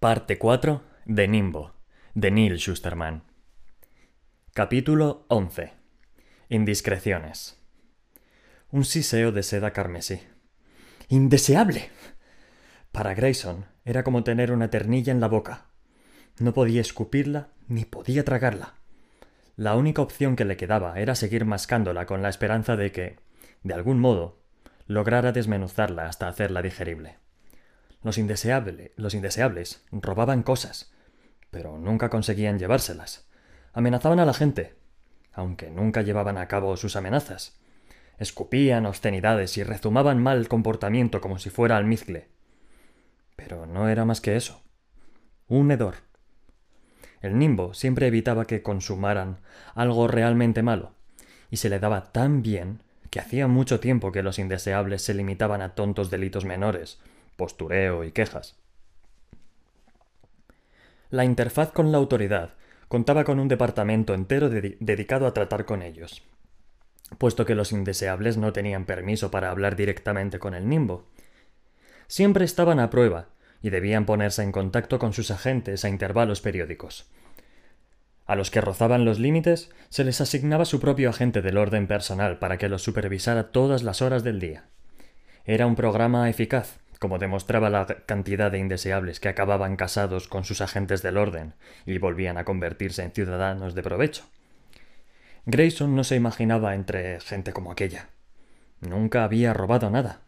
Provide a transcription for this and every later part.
Parte 4 de Nimbo, de Neil Schusterman. Capítulo 11. Indiscreciones. Un siseo de seda carmesí. ¡Indeseable! Para Grayson era como tener una ternilla en la boca. No podía escupirla ni podía tragarla. La única opción que le quedaba era seguir mascándola con la esperanza de que, de algún modo, lograra desmenuzarla hasta hacerla digerible. Los, los indeseables robaban cosas, pero nunca conseguían llevárselas. Amenazaban a la gente, aunque nunca llevaban a cabo sus amenazas. Escupían obscenidades y rezumaban mal comportamiento como si fuera almizcle. Pero no era más que eso. Un hedor. El nimbo siempre evitaba que consumaran algo realmente malo, y se le daba tan bien que hacía mucho tiempo que los indeseables se limitaban a tontos delitos menores, postureo y quejas. La interfaz con la autoridad contaba con un departamento entero dedicado a tratar con ellos, puesto que los indeseables no tenían permiso para hablar directamente con el nimbo. Siempre estaban a prueba y debían ponerse en contacto con sus agentes a intervalos periódicos. A los que rozaban los límites se les asignaba su propio agente del orden personal para que los supervisara todas las horas del día. Era un programa eficaz, como demostraba la cantidad de indeseables que acababan casados con sus agentes del orden y volvían a convertirse en ciudadanos de provecho. Grayson no se imaginaba entre gente como aquella. Nunca había robado nada.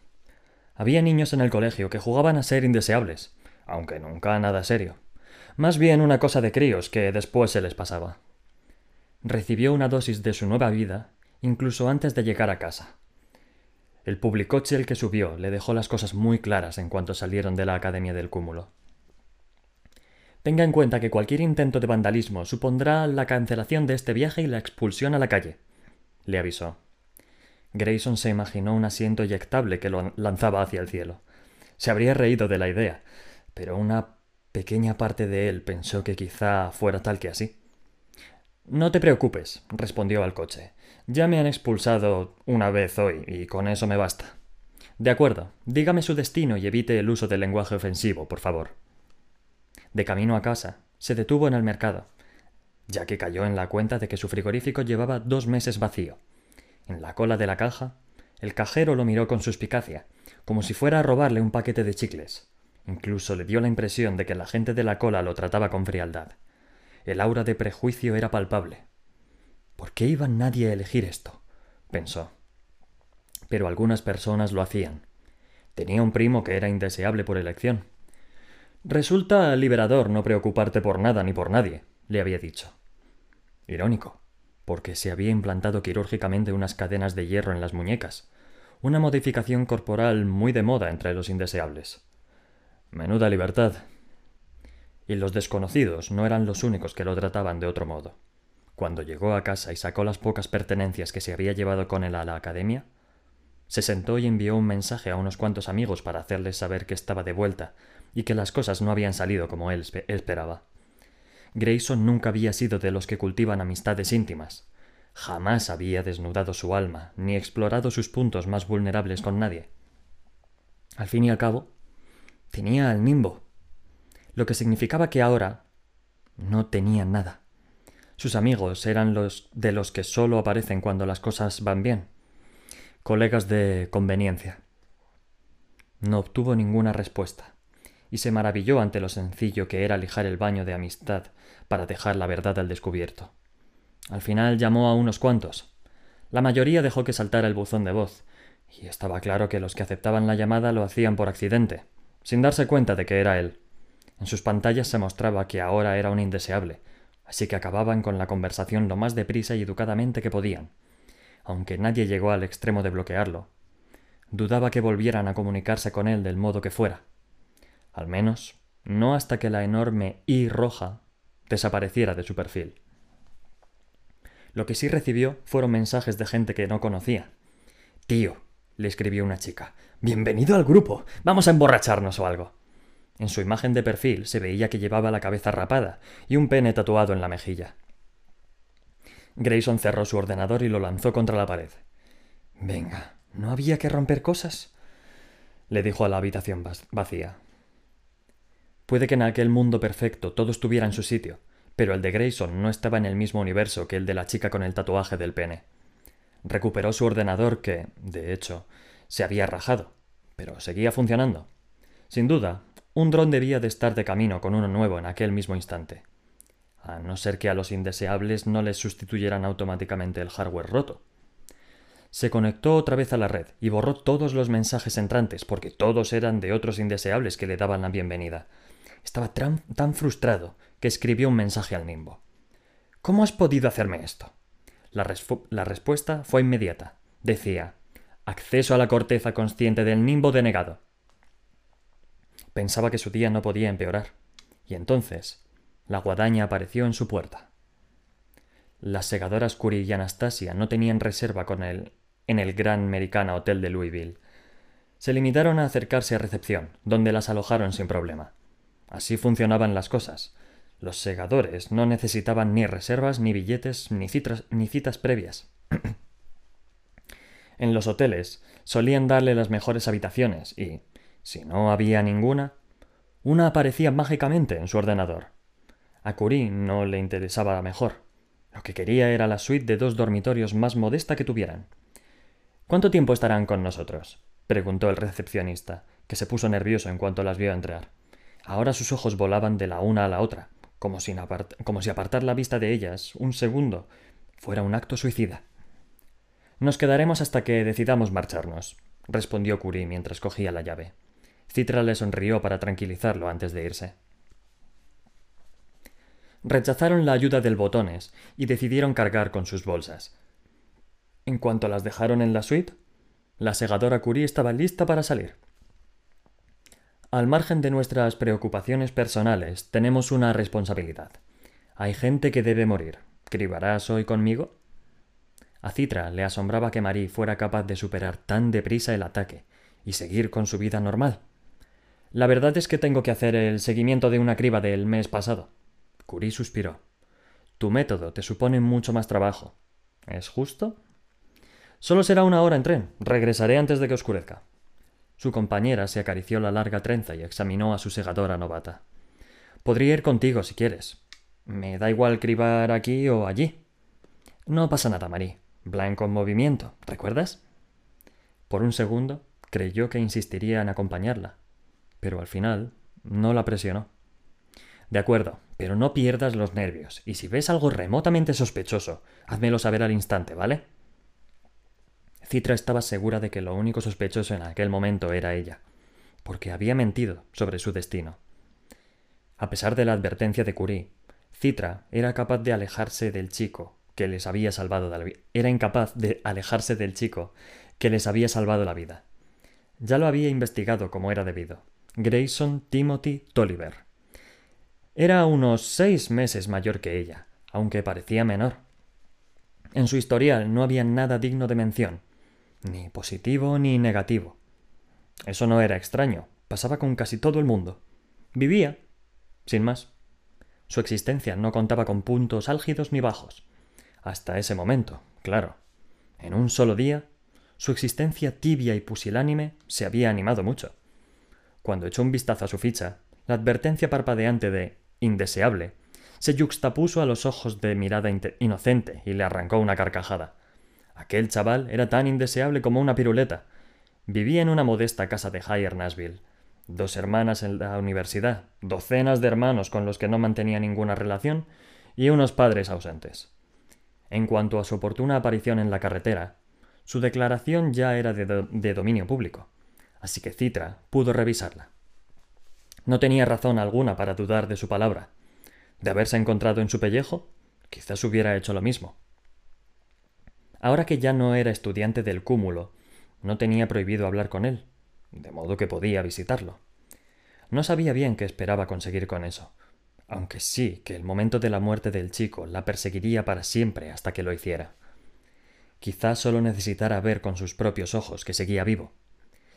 Había niños en el colegio que jugaban a ser indeseables, aunque nunca nada serio. Más bien una cosa de críos que después se les pasaba. Recibió una dosis de su nueva vida incluso antes de llegar a casa. El publicoche el que subió le dejó las cosas muy claras en cuanto salieron de la Academia del Cúmulo. Tenga en cuenta que cualquier intento de vandalismo supondrá la cancelación de este viaje y la expulsión a la calle, le avisó. Grayson se imaginó un asiento eyectable que lo lanzaba hacia el cielo. Se habría reído de la idea, pero una pequeña parte de él pensó que quizá fuera tal que así. No te preocupes, respondió al coche. Ya me han expulsado una vez hoy y con eso me basta. De acuerdo, dígame su destino y evite el uso del lenguaje ofensivo, por favor. De camino a casa, se detuvo en el mercado, ya que cayó en la cuenta de que su frigorífico llevaba dos meses vacío. En la cola de la caja, el cajero lo miró con suspicacia, como si fuera a robarle un paquete de chicles. Incluso le dio la impresión de que la gente de la cola lo trataba con frialdad. El aura de prejuicio era palpable. ¿Por qué iba nadie a elegir esto? pensó. Pero algunas personas lo hacían. Tenía un primo que era indeseable por elección. Resulta liberador no preocuparte por nada ni por nadie, le había dicho. Irónico, porque se había implantado quirúrgicamente unas cadenas de hierro en las muñecas, una modificación corporal muy de moda entre los indeseables. Menuda libertad. Y los desconocidos no eran los únicos que lo trataban de otro modo. Cuando llegó a casa y sacó las pocas pertenencias que se había llevado con él a la academia, se sentó y envió un mensaje a unos cuantos amigos para hacerles saber que estaba de vuelta y que las cosas no habían salido como él esperaba. Grayson nunca había sido de los que cultivan amistades íntimas. Jamás había desnudado su alma ni explorado sus puntos más vulnerables con nadie. Al fin y al cabo, tenía al nimbo, lo que significaba que ahora no tenía nada. Sus amigos eran los de los que solo aparecen cuando las cosas van bien. Colegas de conveniencia. No obtuvo ninguna respuesta, y se maravilló ante lo sencillo que era lijar el baño de amistad para dejar la verdad al descubierto. Al final llamó a unos cuantos. La mayoría dejó que saltara el buzón de voz, y estaba claro que los que aceptaban la llamada lo hacían por accidente, sin darse cuenta de que era él. En sus pantallas se mostraba que ahora era un indeseable, así que acababan con la conversación lo más deprisa y educadamente que podían, aunque nadie llegó al extremo de bloquearlo. Dudaba que volvieran a comunicarse con él del modo que fuera. Al menos, no hasta que la enorme I roja desapareciera de su perfil. Lo que sí recibió fueron mensajes de gente que no conocía. Tío, le escribió una chica, bienvenido al grupo. Vamos a emborracharnos o algo. En su imagen de perfil se veía que llevaba la cabeza rapada y un pene tatuado en la mejilla. Grayson cerró su ordenador y lo lanzó contra la pared. Venga, ¿no había que romper cosas? le dijo a la habitación vacía. Puede que en aquel mundo perfecto todo estuviera en su sitio, pero el de Grayson no estaba en el mismo universo que el de la chica con el tatuaje del pene. Recuperó su ordenador que, de hecho, se había rajado, pero seguía funcionando. Sin duda, un dron debía de estar de camino con uno nuevo en aquel mismo instante. A no ser que a los indeseables no les sustituyeran automáticamente el hardware roto. Se conectó otra vez a la red y borró todos los mensajes entrantes porque todos eran de otros indeseables que le daban la bienvenida. Estaba tan, frustrado que escribió un mensaje al nimbo. ¿Cómo has podido hacerme esto? La, la respuesta fue inmediata. Decía, acceso a la corteza consciente del nimbo denegado. Pensaba que su día no podía empeorar. Y entonces, la guadaña apareció en su puerta. Las segadoras Curie y Anastasia no tenían reserva con él en el Gran Americana Hotel de Louisville. Se limitaron a acercarse a recepción, donde las alojaron sin problema. Así funcionaban las cosas. Los segadores no necesitaban ni reservas, ni billetes, ni, ni citas previas. en los hoteles solían darle las mejores habitaciones y, si no había ninguna, una aparecía mágicamente en su ordenador. A Curie no le interesaba mejor. Lo que quería era la suite de dos dormitorios más modesta que tuvieran. ¿Cuánto tiempo estarán con nosotros? preguntó el recepcionista, que se puso nervioso en cuanto las vio entrar. Ahora sus ojos volaban de la una a la otra, como, como si apartar la vista de ellas un segundo fuera un acto suicida. Nos quedaremos hasta que decidamos marcharnos, respondió Curie mientras cogía la llave. Citra le sonrió para tranquilizarlo antes de irse. Rechazaron la ayuda del botones y decidieron cargar con sus bolsas. En cuanto las dejaron en la suite, la segadora Curie estaba lista para salir. Al margen de nuestras preocupaciones personales, tenemos una responsabilidad. Hay gente que debe morir. ¿Cribarás hoy conmigo? A Citra le asombraba que Marie fuera capaz de superar tan deprisa el ataque y seguir con su vida normal. La verdad es que tengo que hacer el seguimiento de una criba del mes pasado. Curie suspiró. Tu método te supone mucho más trabajo. ¿Es justo? Solo será una hora en tren. Regresaré antes de que oscurezca. Su compañera se acarició la larga trenza y examinó a su segadora novata. Podría ir contigo si quieres. Me da igual cribar aquí o allí. No pasa nada, Marie. Blanco en movimiento, ¿recuerdas? Por un segundo creyó que insistiría en acompañarla, pero al final no la presionó. De acuerdo, pero no pierdas los nervios, y si ves algo remotamente sospechoso, házmelo saber al instante, ¿vale? Citra estaba segura de que lo único sospechoso en aquel momento era ella, porque había mentido sobre su destino. A pesar de la advertencia de Curie, Citra era capaz de alejarse del chico que les había salvado la vida. Era incapaz de alejarse del chico que les había salvado la vida. Ya lo había investigado como era debido. Grayson Timothy Tolliver. Era unos seis meses mayor que ella, aunque parecía menor. En su historial no había nada digno de mención, ni positivo ni negativo. Eso no era extraño, pasaba con casi todo el mundo. Vivía, sin más. Su existencia no contaba con puntos álgidos ni bajos. Hasta ese momento, claro. En un solo día, su existencia tibia y pusilánime se había animado mucho. Cuando echó un vistazo a su ficha, la advertencia parpadeante de indeseable se yuxtapuso a los ojos de mirada inocente y le arrancó una carcajada. Aquel chaval era tan indeseable como una piruleta. Vivía en una modesta casa de Higher Nashville. Dos hermanas en la universidad, docenas de hermanos con los que no mantenía ninguna relación y unos padres ausentes. En cuanto a su oportuna aparición en la carretera, su declaración ya era de dominio público así que Citra pudo revisarla. No tenía razón alguna para dudar de su palabra. De haberse encontrado en su pellejo, quizás hubiera hecho lo mismo. Ahora que ya no era estudiante del cúmulo, no tenía prohibido hablar con él, de modo que podía visitarlo. No sabía bien qué esperaba conseguir con eso, aunque sí que el momento de la muerte del chico la perseguiría para siempre hasta que lo hiciera. Quizás solo necesitara ver con sus propios ojos que seguía vivo.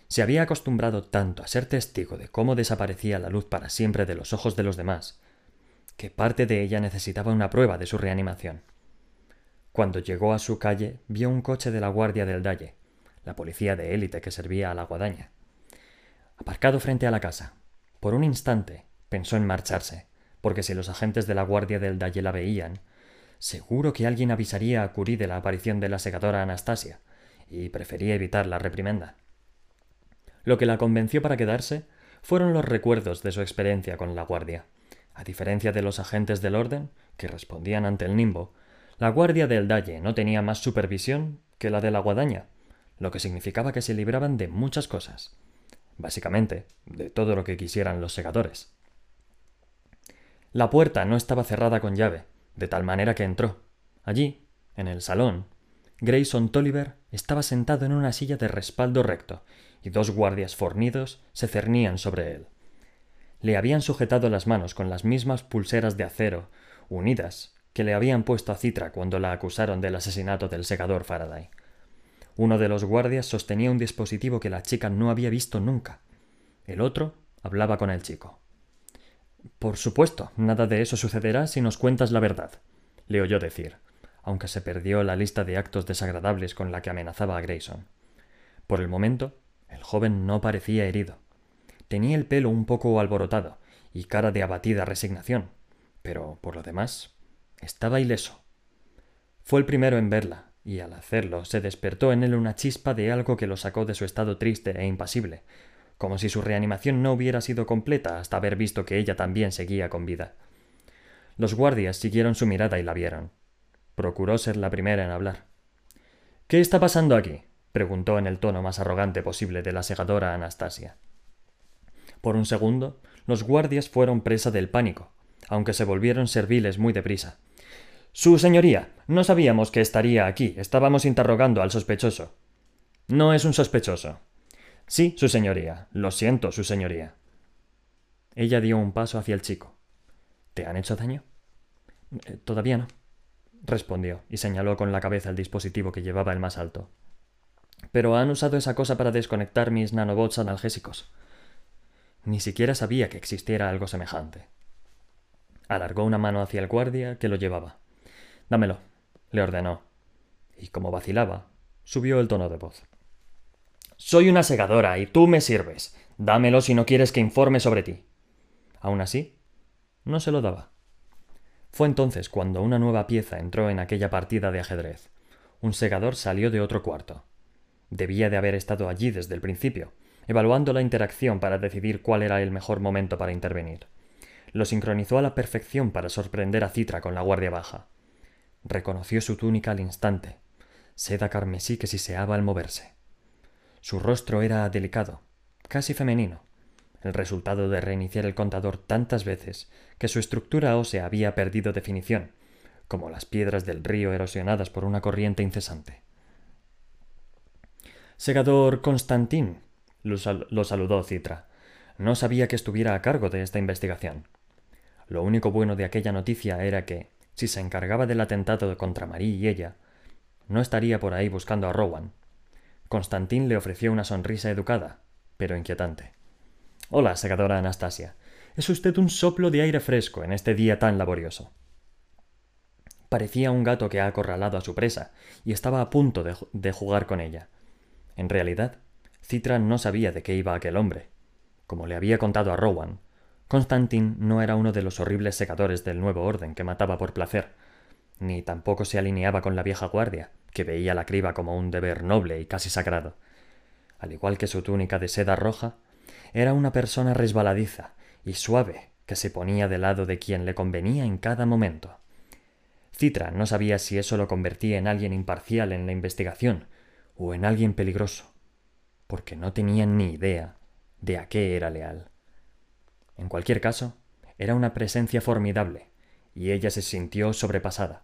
Se había acostumbrado tanto a ser testigo de cómo desaparecía la luz para siempre de los ojos de los demás, que parte de ella necesitaba una prueba de su reanimación. Cuando llegó a su calle, vio un coche de la Guardia del Dalle, la policía de élite que servía a la guadaña. Aparcado frente a la casa, por un instante Pensó en marcharse, porque si los agentes de la guardia del Dalle la veían, seguro que alguien avisaría a Curie de la aparición de la segadora Anastasia, y prefería evitar la reprimenda. Lo que la convenció para quedarse fueron los recuerdos de su experiencia con la guardia. A diferencia de los agentes del orden, que respondían ante el nimbo, la guardia del Dalle no tenía más supervisión que la de la guadaña, lo que significaba que se libraban de muchas cosas. Básicamente, de todo lo que quisieran los segadores. La puerta no estaba cerrada con llave, de tal manera que entró. Allí, en el salón, Grayson Tolliver estaba sentado en una silla de respaldo recto, y dos guardias fornidos se cernían sobre él. Le habían sujetado las manos con las mismas pulseras de acero, unidas, que le habían puesto a Citra cuando la acusaron del asesinato del segador Faraday. Uno de los guardias sostenía un dispositivo que la chica no había visto nunca. El otro hablaba con el chico. Por supuesto, nada de eso sucederá si nos cuentas la verdad, le oyó decir, aunque se perdió la lista de actos desagradables con la que amenazaba a Grayson. Por el momento, el joven no parecía herido. Tenía el pelo un poco alborotado y cara de abatida resignación, pero por lo demás estaba ileso. Fue el primero en verla, y al hacerlo se despertó en él una chispa de algo que lo sacó de su estado triste e impasible, como si su reanimación no hubiera sido completa hasta haber visto que ella también seguía con vida. Los guardias siguieron su mirada y la vieron. Procuró ser la primera en hablar. ¿Qué está pasando aquí? Preguntó en el tono más arrogante posible de la segadora Anastasia. Por un segundo, los guardias fueron presa del pánico, aunque se volvieron serviles muy deprisa. Su señoría, no sabíamos que estaría aquí. Estábamos interrogando al sospechoso. No es un sospechoso. Sí, su señoría. Lo siento, su señoría. Ella dio un paso hacia el chico. ¿Te han hecho daño? Eh, todavía no, respondió, y señaló con la cabeza el dispositivo que llevaba el más alto. Pero han usado esa cosa para desconectar mis nanobots analgésicos. Ni siquiera sabía que existiera algo semejante. Alargó una mano hacia el guardia que lo llevaba. Dámelo, le ordenó. Y como vacilaba, subió el tono de voz. Soy una segadora y tú me sirves. Dámelo si no quieres que informe sobre ti. Aún así, no se lo daba. Fue entonces cuando una nueva pieza entró en aquella partida de ajedrez. Un segador salió de otro cuarto. Debía de haber estado allí desde el principio, evaluando la interacción para decidir cuál era el mejor momento para intervenir. Lo sincronizó a la perfección para sorprender a Citra con la guardia baja. Reconoció su túnica al instante, seda carmesí que siseaba al moverse. Su rostro era delicado, casi femenino, el resultado de reiniciar el contador tantas veces que su estructura ósea había perdido definición, como las piedras del río erosionadas por una corriente incesante. Segador Constantín, lo, saludó Citra. No sabía que estuviera a cargo de esta investigación. Lo único bueno de aquella noticia era que, si se encargaba del atentado contra Marie y ella, no estaría por ahí buscando a Rowan. Constantín le ofreció una sonrisa educada, pero inquietante. Hola, segadora Anastasia. Es usted un soplo de aire fresco en este día tan laborioso. Parecía un gato que ha acorralado a su presa y estaba a punto de jugar con ella. En realidad, Citra no sabía de qué iba aquel hombre. Como le había contado a Rowan, Constantin no era uno de los horribles secadores del nuevo orden que mataba por placer, ni tampoco se alineaba con la vieja guardia, que veía la criba como un deber noble y casi sagrado. Al igual que su túnica de seda roja, era una persona resbaladiza y suave que se ponía del lado de quien le convenía en cada momento. Citra no sabía si eso lo convertía en alguien imparcial en la investigación o en alguien peligroso, porque no tenía ni idea de a qué era leal. En cualquier caso, era una presencia formidable, y ella se sintió sobrepasada.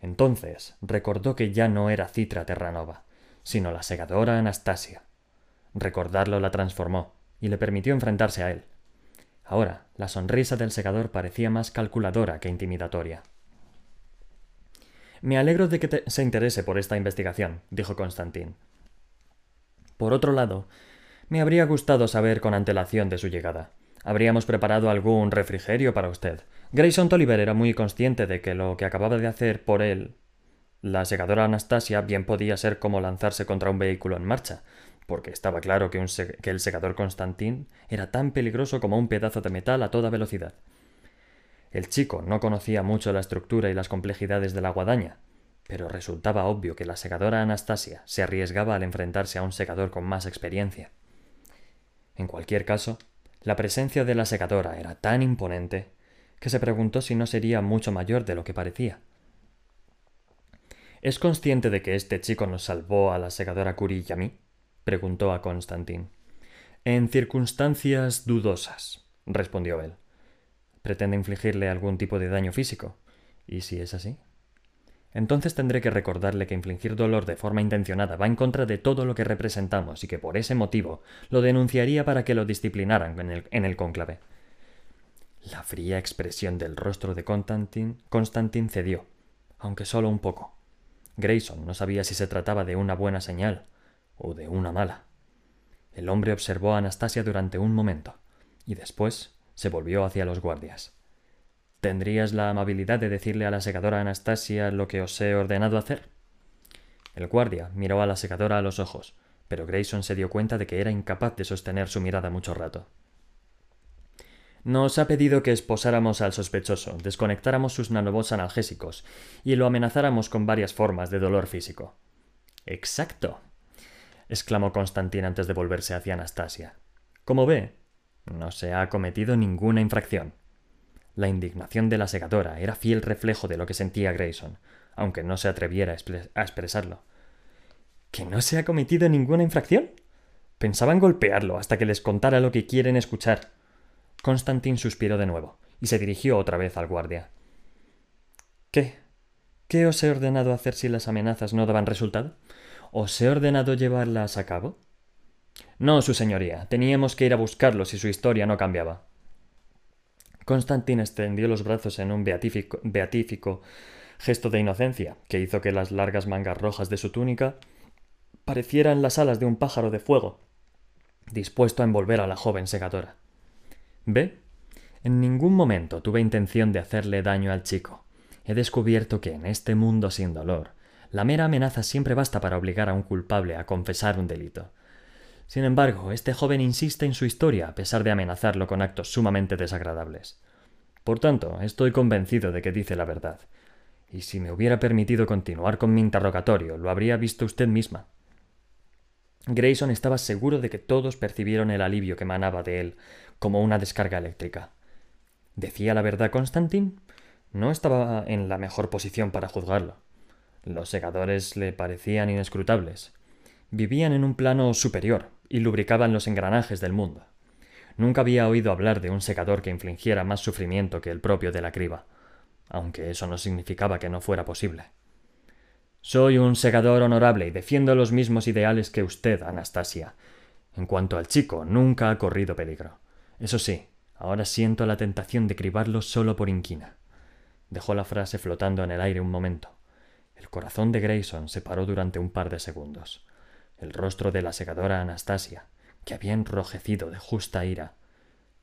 Entonces recordó que ya no era Citra Terranova, sino la segadora Anastasia. Recordarlo la transformó y le permitió enfrentarse a él. Ahora, la sonrisa del segador parecía más calculadora que intimidatoria. Me alegro de que se interese por esta investigación, dijo Constantín. Por otro lado, me habría gustado saber con antelación de su llegada. Habríamos preparado algún refrigerio para usted. Grayson Tolliver era muy consciente de que lo que acababa de hacer por él, la segadora Anastasia, bien podía ser como lanzarse contra un vehículo en marcha, porque estaba claro que, que el secador Constantín era tan peligroso como un pedazo de metal a toda velocidad. El chico no conocía mucho la estructura y las complejidades de la guadaña, pero resultaba obvio que la secadora Anastasia se arriesgaba al enfrentarse a un secador con más experiencia. En cualquier caso, la presencia de la secadora era tan imponente que se preguntó si no sería mucho mayor de lo que parecía. ¿Es consciente de que este chico nos salvó a la secadora Curie y a mí? preguntó a Constantín. En circunstancias dudosas, respondió él. ¿Pretende infligirle algún tipo de daño físico? ¿Y si es así? Entonces tendré que recordarle que infligir dolor de forma intencionada va en contra de todo lo que representamos y que por ese motivo lo denunciaría para que lo disciplinaran en el, en el cónclave. La fría expresión del rostro de Constantin, Constantin cedió, aunque solo un poco. Grayson no sabía si se trataba de una buena señal o de una mala. El hombre observó a Anastasia durante un momento y después se volvió hacia los guardias. ¿Tendrías la amabilidad de decirle a la secadora Anastasia lo que os he ordenado hacer? El guardia miró a la secadora a los ojos, pero Grayson se dio cuenta de que era incapaz de sostener su mirada mucho rato. Nos ha pedido que esposáramos al sospechoso, desconectáramos sus nanobots analgésicos y lo amenazáramos con varias formas de dolor físico. Exacto, exclamó Constantín antes de volverse hacia Anastasia. Como ve, no se ha cometido ninguna infracción. La indignación de la segadora era fiel reflejo de lo que sentía Grayson, aunque no se atreviera a expresarlo. ¿Que no se ha cometido ninguna infracción? Pensaban golpearlo hasta que les contara lo que quieren escuchar. Constantin suspiró de nuevo y se dirigió otra vez al guardia. ¿Qué? ¿Qué os he ordenado hacer si las amenazas no daban resultado? ¿Os he ordenado llevarlas a cabo? No, su señoría. Teníamos que ir a buscarlo si su historia no cambiaba. Constantin extendió los brazos en un beatífico, beatífico gesto de inocencia, que hizo que las largas mangas rojas de su túnica parecieran las alas de un pájaro de fuego, dispuesto a envolver a la joven segadora. ¿Ve? En ningún momento tuve intención de hacerle daño al chico. He descubierto que en este mundo sin dolor, la mera amenaza siempre basta para obligar a un culpable a confesar un delito. Sin embargo, este joven insiste en su historia a pesar de amenazarlo con actos sumamente desagradables. Por tanto, estoy convencido de que dice la verdad. Y si me hubiera permitido continuar con mi interrogatorio, lo habría visto usted misma. Grayson estaba seguro de que todos percibieron el alivio que emanaba de él, como una descarga eléctrica. ¿Decía la verdad Constantin? No estaba en la mejor posición para juzgarlo. Los segadores le parecían inescrutables. Vivían en un plano superior y lubricaban los engranajes del mundo. Nunca había oído hablar de un secador que infligiera más sufrimiento que el propio de la criba, aunque eso no significaba que no fuera posible. Soy un segador honorable y defiendo los mismos ideales que usted, Anastasia. En cuanto al chico, nunca ha corrido peligro. Eso sí, ahora siento la tentación de cribarlo solo por inquina. Dejó la frase flotando en el aire un momento. El corazón de Grayson se paró durante un par de segundos. El rostro de la segadora Anastasia, que había enrojecido de justa ira,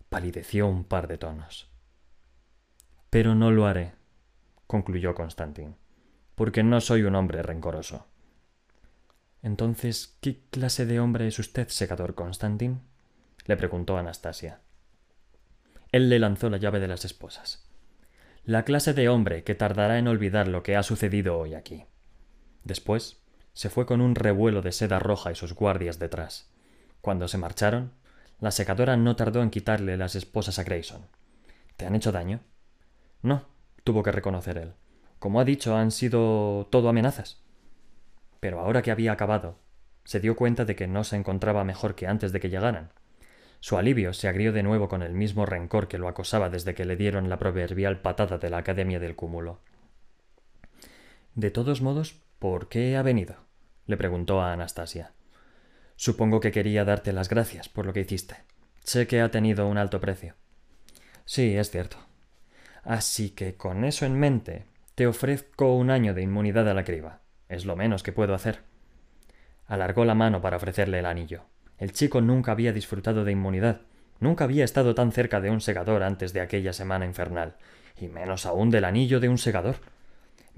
palideció un par de tonos. Pero no lo haré, concluyó Constantin, porque no soy un hombre rencoroso. Entonces, ¿qué clase de hombre es usted, segador Constantin? le preguntó Anastasia. Él le lanzó la llave de las esposas. La clase de hombre que tardará en olvidar lo que ha sucedido hoy aquí. Después se fue con un revuelo de seda roja y sus guardias detrás. Cuando se marcharon, la secadora no tardó en quitarle las esposas a Grayson. ¿Te han hecho daño? No, tuvo que reconocer él. Como ha dicho, han sido todo amenazas. Pero ahora que había acabado, se dio cuenta de que no se encontraba mejor que antes de que llegaran. Su alivio se agrió de nuevo con el mismo rencor que lo acosaba desde que le dieron la proverbial patada de la Academia del Cúmulo. De todos modos, ¿Por qué ha venido? le preguntó a Anastasia. Supongo que quería darte las gracias por lo que hiciste. Sé que ha tenido un alto precio. Sí, es cierto. Así que con eso en mente, te ofrezco un año de inmunidad a la criba. Es lo menos que puedo hacer. Alargó la mano para ofrecerle el anillo. El chico nunca había disfrutado de inmunidad, nunca había estado tan cerca de un segador antes de aquella semana infernal, y menos aún del anillo de un segador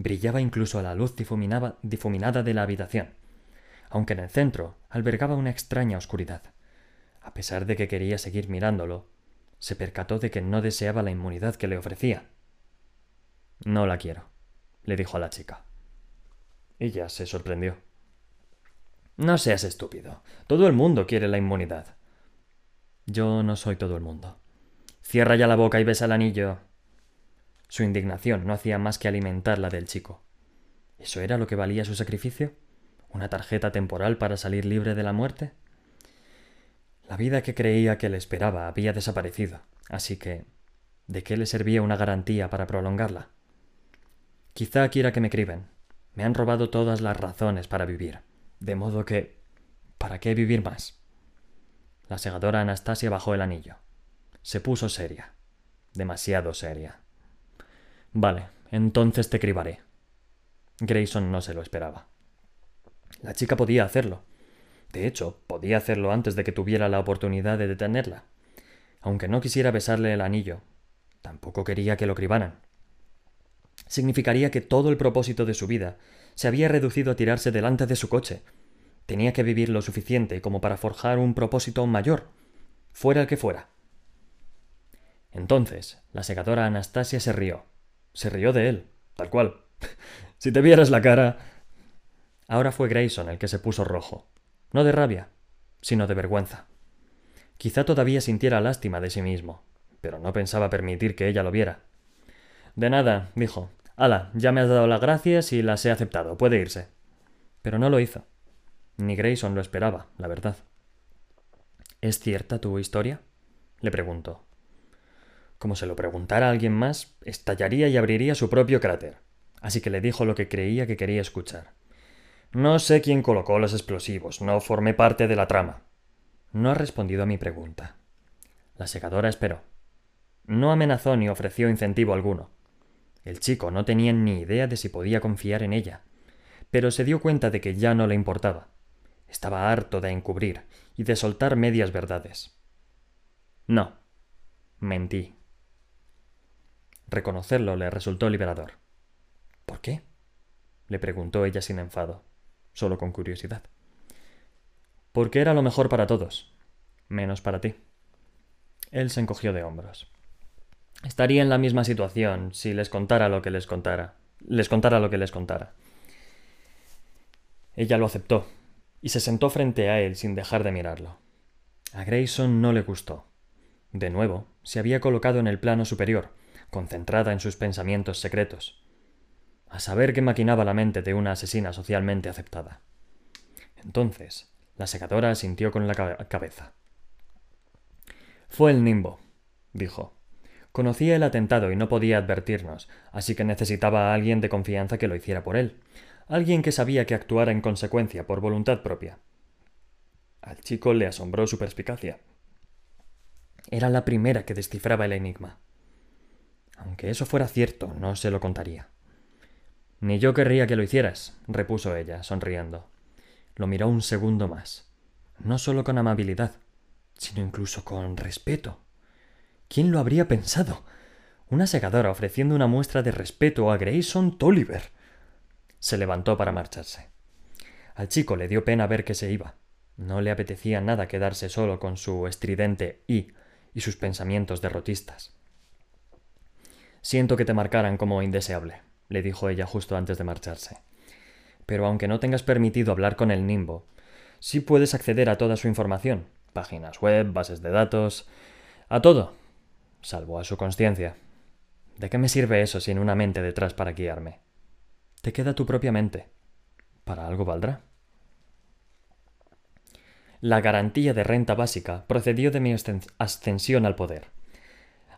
brillaba incluso a la luz difuminada de la habitación. aunque en el centro albergaba una extraña oscuridad. A pesar de que quería seguir mirándolo, se percató de que no deseaba la inmunidad que le ofrecía. No la quiero, le dijo a la chica. Ella se sorprendió. No seas estúpido. Todo el mundo quiere la inmunidad. Yo no soy todo el mundo. Cierra ya la boca y besa el anillo. Su indignación no hacía más que alimentar la del chico. ¿Eso era lo que valía su sacrificio? ¿Una tarjeta temporal para salir libre de la muerte? La vida que creía que le esperaba había desaparecido, así que ¿de qué le servía una garantía para prolongarla? Quizá quiera que me criben. Me han robado todas las razones para vivir. De modo que... ¿Para qué vivir más? La segadora Anastasia bajó el anillo. Se puso seria. Demasiado seria. Vale, entonces te cribaré. Grayson no se lo esperaba. La chica podía hacerlo. De hecho, podía hacerlo antes de que tuviera la oportunidad de detenerla. Aunque no quisiera besarle el anillo, tampoco quería que lo cribaran. Significaría que todo el propósito de su vida se había reducido a tirarse delante de su coche. Tenía que vivir lo suficiente como para forjar un propósito mayor, fuera el que fuera. Entonces, la segadora Anastasia se rió. Se rió de él, tal cual. si te vieras la cara. Ahora fue Grayson el que se puso rojo. No de rabia, sino de vergüenza. Quizá todavía sintiera lástima de sí mismo, pero no pensaba permitir que ella lo viera. De nada, dijo. Hala, ya me has dado las gracias y las he aceptado. Puede irse. Pero no lo hizo. Ni Grayson lo esperaba, la verdad. ¿Es cierta tu historia? le preguntó. Como se lo preguntara a alguien más, estallaría y abriría su propio cráter. Así que le dijo lo que creía que quería escuchar. No sé quién colocó los explosivos, no formé parte de la trama. No ha respondido a mi pregunta. La secadora esperó. No amenazó ni ofreció incentivo alguno. El chico no tenía ni idea de si podía confiar en ella, pero se dio cuenta de que ya no le importaba. Estaba harto de encubrir y de soltar medias verdades. No, mentí. Reconocerlo le resultó liberador. ¿Por qué? le preguntó ella sin enfado, solo con curiosidad. Porque era lo mejor para todos, menos para ti. Él se encogió de hombros. Estaría en la misma situación si les contara lo que les contara. Les contara lo que les contara. Ella lo aceptó, y se sentó frente a él sin dejar de mirarlo. A Grayson no le gustó. De nuevo, se había colocado en el plano superior, concentrada en sus pensamientos secretos. A saber qué maquinaba la mente de una asesina socialmente aceptada. Entonces, la secadora asintió con la cabeza. Fue el nimbo, dijo. Conocía el atentado y no podía advertirnos, así que necesitaba a alguien de confianza que lo hiciera por él, alguien que sabía que actuara en consecuencia por voluntad propia. Al chico le asombró su perspicacia. Era la primera que descifraba el enigma. Aunque eso fuera cierto, no se lo contaría. Ni yo querría que lo hicieras, repuso ella, sonriendo. Lo miró un segundo más, no solo con amabilidad, sino incluso con respeto. ¿Quién lo habría pensado? Una segadora ofreciendo una muestra de respeto a Grayson Tolliver. Se levantó para marcharse. Al chico le dio pena ver que se iba. No le apetecía nada quedarse solo con su estridente y y sus pensamientos derrotistas. Siento que te marcaran como indeseable, le dijo ella justo antes de marcharse. Pero aunque no tengas permitido hablar con el Nimbo, sí puedes acceder a toda su información, páginas web, bases de datos, a todo, salvo a su conciencia. ¿De qué me sirve eso sin una mente detrás para guiarme? Te queda tu propia mente. ¿Para algo valdrá? La garantía de renta básica procedió de mi ascensión al poder.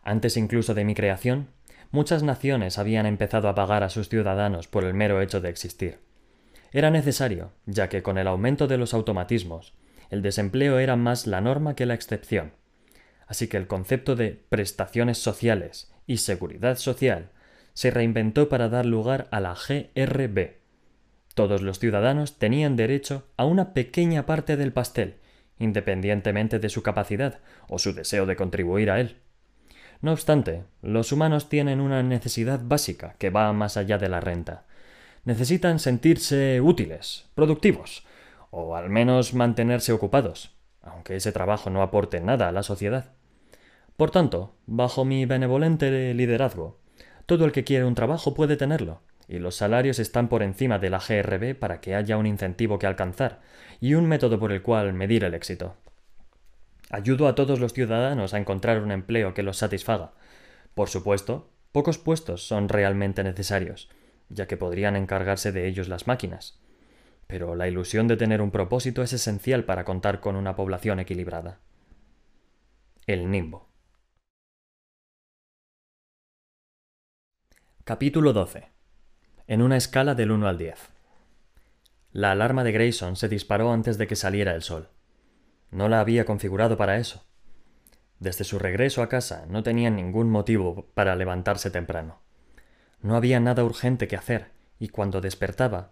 Antes incluso de mi creación, muchas naciones habían empezado a pagar a sus ciudadanos por el mero hecho de existir. Era necesario, ya que con el aumento de los automatismos, el desempleo era más la norma que la excepción. Así que el concepto de prestaciones sociales y seguridad social se reinventó para dar lugar a la GRB. Todos los ciudadanos tenían derecho a una pequeña parte del pastel, independientemente de su capacidad o su deseo de contribuir a él. No obstante, los humanos tienen una necesidad básica que va más allá de la renta. Necesitan sentirse útiles, productivos, o al menos mantenerse ocupados, aunque ese trabajo no aporte nada a la sociedad. Por tanto, bajo mi benevolente liderazgo, todo el que quiere un trabajo puede tenerlo, y los salarios están por encima de la GRB para que haya un incentivo que alcanzar y un método por el cual medir el éxito. Ayudo a todos los ciudadanos a encontrar un empleo que los satisfaga. Por supuesto, pocos puestos son realmente necesarios, ya que podrían encargarse de ellos las máquinas. Pero la ilusión de tener un propósito es esencial para contar con una población equilibrada. El nimbo. Capítulo 12 en una escala del 1 al 10. La alarma de Grayson se disparó antes de que saliera el sol. No la había configurado para eso. Desde su regreso a casa no tenía ningún motivo para levantarse temprano. No había nada urgente que hacer, y cuando despertaba,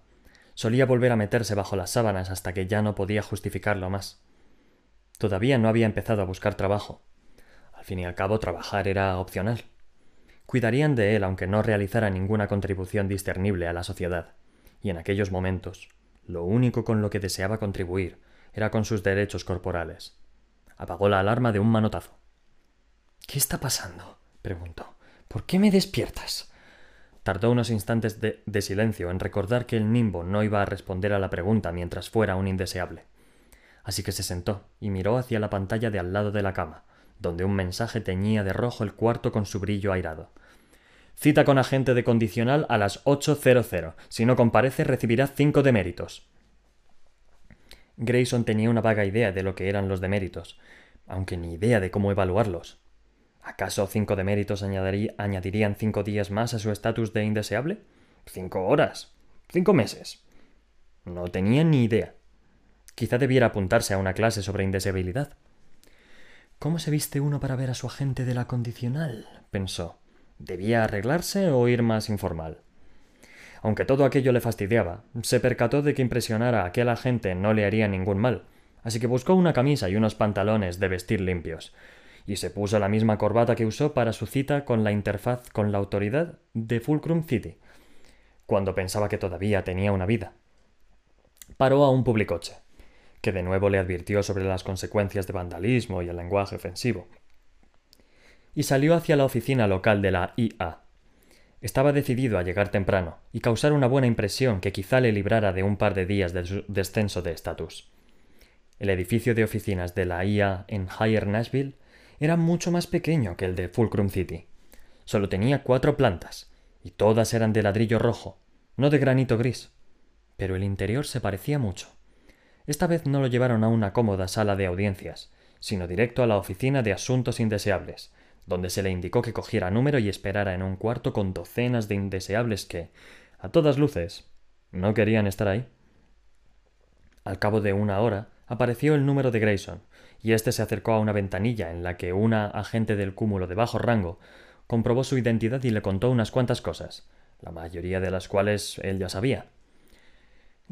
solía volver a meterse bajo las sábanas hasta que ya no podía justificarlo más. Todavía no había empezado a buscar trabajo. Al fin y al cabo, trabajar era opcional cuidarían de él aunque no realizara ninguna contribución discernible a la sociedad. Y en aquellos momentos, lo único con lo que deseaba contribuir era con sus derechos corporales. Apagó la alarma de un manotazo. ¿Qué está pasando? preguntó. ¿Por qué me despiertas? Tardó unos instantes de, de, silencio en recordar que el nimbo no iba a responder a la pregunta mientras fuera un indeseable. Así que se sentó y miró hacia la pantalla de al lado de la cama, donde un mensaje teñía de rojo el cuarto con su brillo airado. Cita con agente de condicional a las 8.00. Si no comparece, recibirá cinco deméritos. Grayson tenía una vaga idea de lo que eran los deméritos, aunque ni idea de cómo evaluarlos. ¿Acaso cinco deméritos añadirían cinco días más a su estatus de indeseable? ¿Cinco horas? ¿Cinco meses? No tenía ni idea. Quizá debiera apuntarse a una clase sobre indeseabilidad. ¿Cómo se viste uno para ver a su agente de la condicional? pensó. ¿Debía arreglarse o ir más informal? Aunque todo aquello le fastidiaba, se percató de que impresionar a aquel agente no le haría ningún mal, así que buscó una camisa y unos pantalones de vestir limpios, y se puso la misma corbata que usó para su cita con la interfaz con la autoridad de Fulcrum City, cuando pensaba que todavía tenía una vida. Paró a un publicoche, que de nuevo le advirtió sobre las consecuencias de vandalismo y el lenguaje ofensivo, y salió hacia la oficina local de la IA. Estaba decidido a llegar temprano y causar una buena impresión que quizá le librara de un par de días de su descenso de estatus. El edificio de oficinas de la IA en Higher Nashville era mucho más pequeño que el de Fulcrum City. Solo tenía cuatro plantas, y todas eran de ladrillo rojo, no de granito gris. Pero el interior se parecía mucho. Esta vez no lo llevaron a una cómoda sala de audiencias, sino directo a la oficina de asuntos indeseables, donde se le indicó que cogiera número y esperara en un cuarto con docenas de indeseables que, a todas luces, no querían estar ahí. Al cabo de una hora, apareció el número de Grayson, y éste se acercó a una ventanilla en la que una agente del cúmulo de bajo rango comprobó su identidad y le contó unas cuantas cosas, la mayoría de las cuales él ya sabía.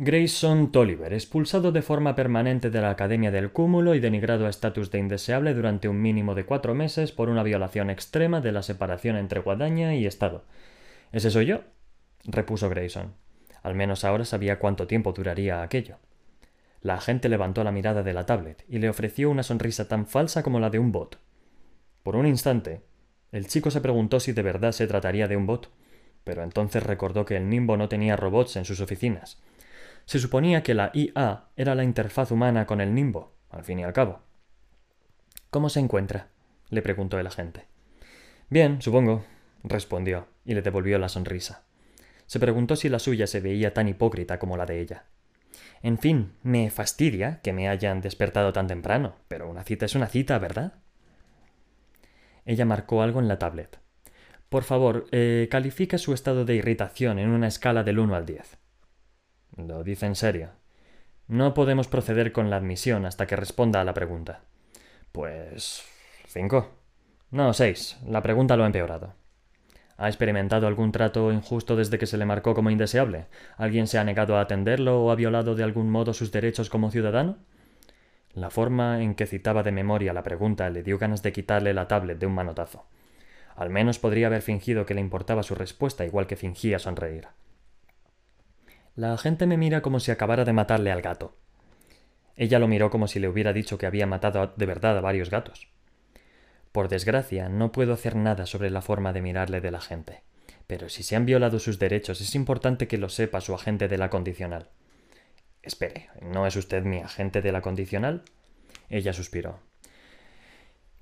Grayson Tolliver, expulsado de forma permanente de la Academia del Cúmulo y denigrado a estatus de indeseable durante un mínimo de cuatro meses por una violación extrema de la separación entre guadaña y Estado. ¿Ese soy yo? repuso Grayson. Al menos ahora sabía cuánto tiempo duraría aquello. La agente levantó la mirada de la tablet y le ofreció una sonrisa tan falsa como la de un bot. Por un instante, el chico se preguntó si de verdad se trataría de un bot, pero entonces recordó que el Nimbo no tenía robots en sus oficinas se suponía que la IA era la interfaz humana con el nimbo, al fin y al cabo. ¿Cómo se encuentra? le preguntó el agente. Bien, supongo, respondió, y le devolvió la sonrisa. Se preguntó si la suya se veía tan hipócrita como la de ella. En fin, me fastidia que me hayan despertado tan temprano, pero una cita es una cita, ¿verdad? Ella marcó algo en la tablet. Por favor, eh, califica su estado de irritación en una escala del 1 al 10. Lo dice en serio. No podemos proceder con la admisión hasta que responda a la pregunta. Pues. cinco. No, seis. La pregunta lo ha empeorado. ¿Ha experimentado algún trato injusto desde que se le marcó como indeseable? ¿Alguien se ha negado a atenderlo o ha violado de algún modo sus derechos como ciudadano? La forma en que citaba de memoria la pregunta le dio ganas de quitarle la tablet de un manotazo. Al menos podría haber fingido que le importaba su respuesta igual que fingía sonreír. La gente me mira como si acabara de matarle al gato. Ella lo miró como si le hubiera dicho que había matado de verdad a varios gatos. Por desgracia, no puedo hacer nada sobre la forma de mirarle de la gente. Pero si se han violado sus derechos, es importante que lo sepa su agente de la condicional. Espere, ¿no es usted mi agente de la condicional? Ella suspiró.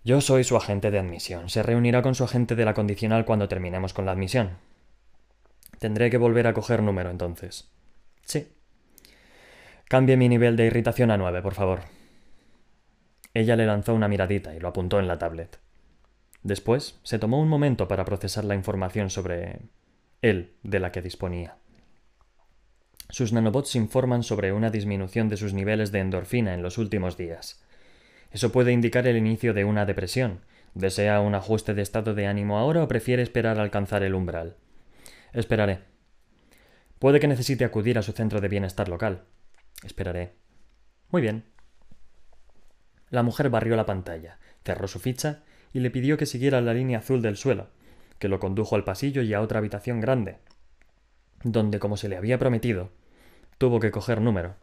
Yo soy su agente de admisión. Se reunirá con su agente de la condicional cuando terminemos con la admisión. Tendré que volver a coger número entonces. Sí. Cambie mi nivel de irritación a nueve, por favor. Ella le lanzó una miradita y lo apuntó en la tablet. Después se tomó un momento para procesar la información sobre él de la que disponía. Sus nanobots informan sobre una disminución de sus niveles de endorfina en los últimos días. Eso puede indicar el inicio de una depresión. ¿Desea un ajuste de estado de ánimo ahora o prefiere esperar a alcanzar el umbral? Esperaré. Puede que necesite acudir a su centro de bienestar local. Esperaré. Muy bien. La mujer barrió la pantalla, cerró su ficha y le pidió que siguiera la línea azul del suelo, que lo condujo al pasillo y a otra habitación grande, donde, como se le había prometido, tuvo que coger número.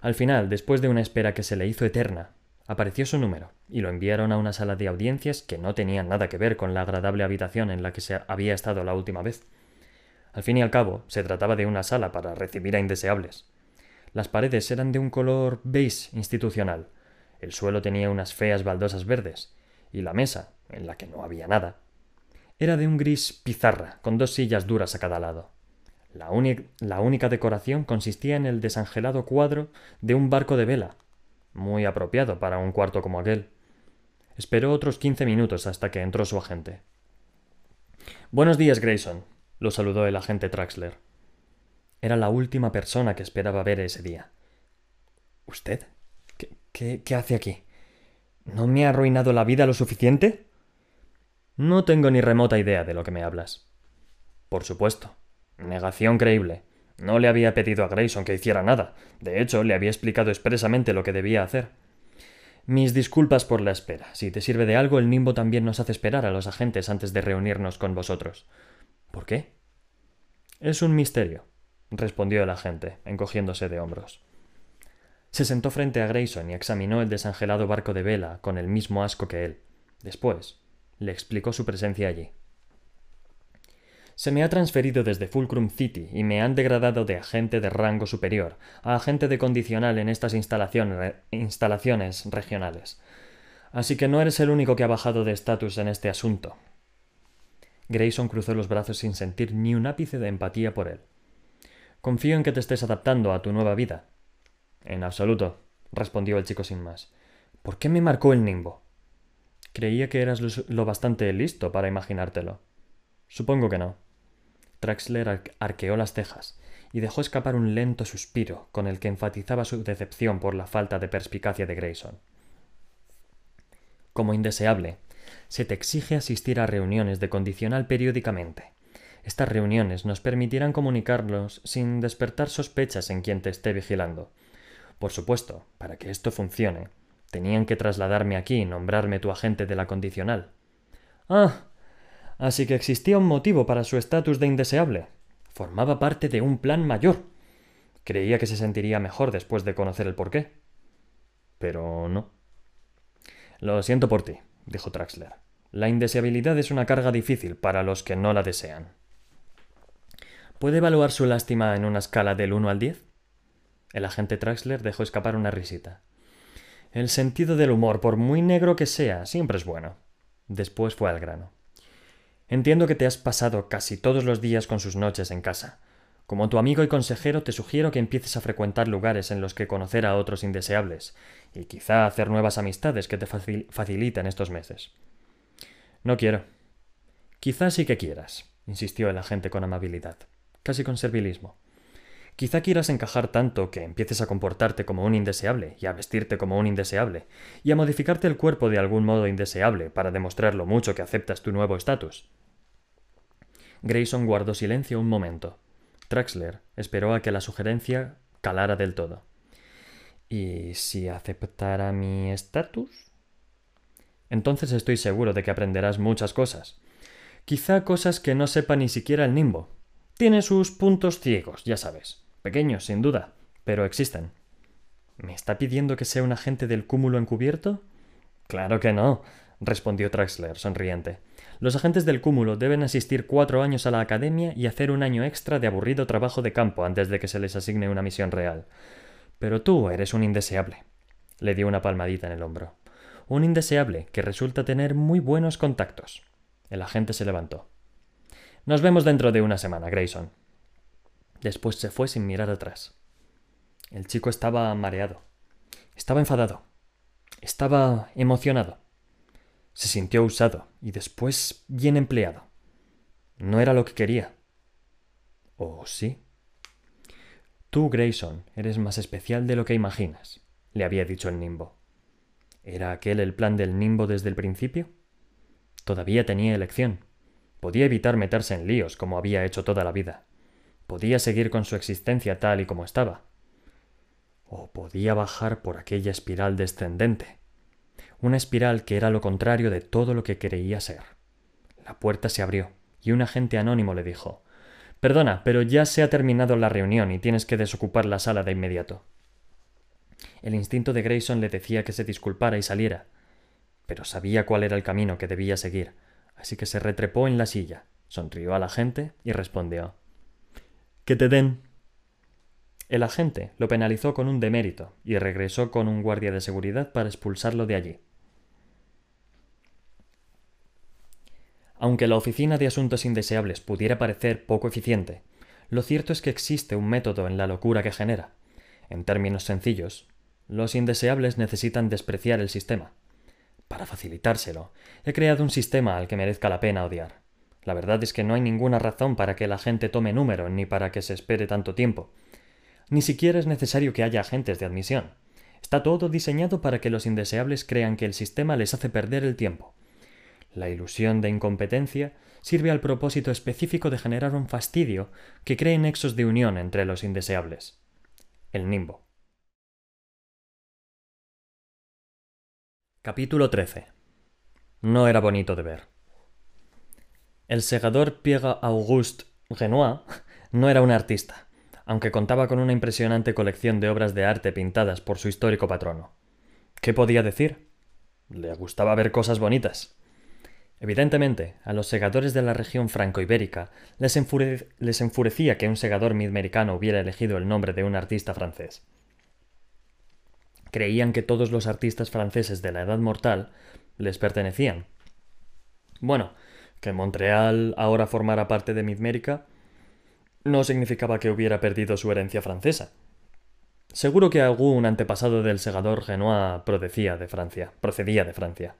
Al final, después de una espera que se le hizo eterna, apareció su número, y lo enviaron a una sala de audiencias que no tenía nada que ver con la agradable habitación en la que se había estado la última vez. Al fin y al cabo, se trataba de una sala para recibir a indeseables. Las paredes eran de un color beige institucional. El suelo tenía unas feas baldosas verdes, y la mesa, en la que no había nada, era de un gris pizarra, con dos sillas duras a cada lado. La, la, única decoración consistía en el desangelado cuadro de un barco de vela, muy apropiado para un cuarto como aquel. Esperó otros quince minutos hasta que entró su agente. Buenos días, Grayson, lo saludó el agente Traxler. Era la última persona que esperaba ver ese día. ¿Usted? ¿Qué, qué, hace aquí? ¿No me ha arruinado la vida lo suficiente? No tengo ni remota idea de lo que me hablas. Por supuesto. Negación creíble. No le había pedido a Grayson que hiciera nada. De hecho, le había explicado expresamente lo que debía hacer. Mis disculpas por la espera. Si te sirve de algo, el Nimbo también nos hace esperar a los agentes antes de reunirnos con vosotros. ¿Por qué? Es un misterio, respondió el agente, encogiéndose de hombros. Se sentó frente a Grayson y examinó el desangelado barco de vela con el mismo asco que él. Después, le explicó su presencia allí. Se me ha transferido desde Fulcrum City y me han degradado de agente de rango superior a agente de condicional en estas instalaciones regionales. Así que no eres el único que ha bajado de estatus en este asunto. Grayson cruzó los brazos sin sentir ni un ápice de empatía por él. Confío en que te estés adaptando a tu nueva vida. En absoluto, respondió el chico sin más. ¿Por qué me marcó el nimbo? Creía que eras lo bastante listo para imaginártelo. Supongo que no. Traxler arqueó las cejas y dejó escapar un lento suspiro con el que enfatizaba su decepción por la falta de perspicacia de Grayson. Como indeseable, se te exige asistir a reuniones de condicional periódicamente. Estas reuniones nos permitirán comunicarlos sin despertar sospechas en quien te esté vigilando. Por supuesto, para que esto funcione, tenían que trasladarme aquí y nombrarme tu agente de la condicional. Ah, Así que existía un motivo para su estatus de indeseable. Formaba parte de un plan mayor. Creía que se sentiría mejor después de conocer el porqué. Pero no. Lo siento por ti, dijo Traxler. La indeseabilidad es una carga difícil para los que no la desean. ¿Puede evaluar su lástima en una escala del 1 al 10? El agente Traxler dejó escapar una risita. El sentido del humor, por muy negro que sea, siempre es bueno. Después fue al grano. Entiendo que te has pasado casi todos los días con sus noches en casa. Como tu amigo y consejero te sugiero que empieces a frecuentar lugares en los que conocer a otros indeseables, y quizá hacer nuevas amistades que te faciliten estos meses. No quiero. Quizá sí que quieras, insistió el agente con amabilidad, casi con servilismo. Quizá quieras encajar tanto que empieces a comportarte como un indeseable y a vestirte como un indeseable, y a modificarte el cuerpo de algún modo indeseable para demostrar lo mucho que aceptas tu nuevo estatus. Grayson guardó silencio un momento. Traxler esperó a que la sugerencia calara del todo. ¿Y si aceptara mi estatus? Entonces estoy seguro de que aprenderás muchas cosas. Quizá cosas que no sepa ni siquiera el nimbo. Tiene sus puntos ciegos, ya sabes. Pequeños, sin duda, pero existen. ¿Me está pidiendo que sea un agente del cúmulo encubierto? Claro que no, respondió Traxler, sonriente. Los agentes del cúmulo deben asistir cuatro años a la academia y hacer un año extra de aburrido trabajo de campo antes de que se les asigne una misión real. Pero tú eres un indeseable. Le dio una palmadita en el hombro. Un indeseable que resulta tener muy buenos contactos. El agente se levantó. Nos vemos dentro de una semana, Grayson. Después se fue sin mirar atrás. El chico estaba mareado. Estaba enfadado. Estaba emocionado. Se sintió usado y después bien empleado. No era lo que quería. ¿O sí? Tú, Grayson, eres más especial de lo que imaginas, le había dicho el nimbo. ¿Era aquel el plan del nimbo desde el principio? Todavía tenía elección. Podía evitar meterse en líos como había hecho toda la vida. Podía seguir con su existencia tal y como estaba. O podía bajar por aquella espiral descendente, una espiral que era lo contrario de todo lo que creía ser. La puerta se abrió, y un agente anónimo le dijo Perdona, pero ya se ha terminado la reunión y tienes que desocupar la sala de inmediato. El instinto de Grayson le decía que se disculpara y saliera, pero sabía cuál era el camino que debía seguir, así que se retrepó en la silla, sonrió a la gente y respondió Que te den. El agente lo penalizó con un demérito y regresó con un guardia de seguridad para expulsarlo de allí. Aunque la Oficina de Asuntos Indeseables pudiera parecer poco eficiente, lo cierto es que existe un método en la locura que genera. En términos sencillos, los indeseables necesitan despreciar el sistema. Para facilitárselo, he creado un sistema al que merezca la pena odiar. La verdad es que no hay ninguna razón para que la gente tome número ni para que se espere tanto tiempo. Ni siquiera es necesario que haya agentes de admisión. Está todo diseñado para que los indeseables crean que el sistema les hace perder el tiempo. La ilusión de incompetencia sirve al propósito específico de generar un fastidio que cree nexos de unión entre los indeseables. El nimbo. Capítulo 13. No era bonito de ver. El segador Pierre Auguste Renoir no era un artista, aunque contaba con una impresionante colección de obras de arte pintadas por su histórico patrono. ¿Qué podía decir? Le gustaba ver cosas bonitas. Evidentemente, a los segadores de la región franco-ibérica les, enfurecía que un segador midamericano hubiera elegido el nombre de un artista francés. Creían que todos los artistas franceses de la Edad Mortal les pertenecían. Bueno, que Montreal ahora formara parte de Midmérica no significaba que hubiera perdido su herencia francesa. Seguro que algún antepasado del segador Genois procedía de Francia, procedía de Francia.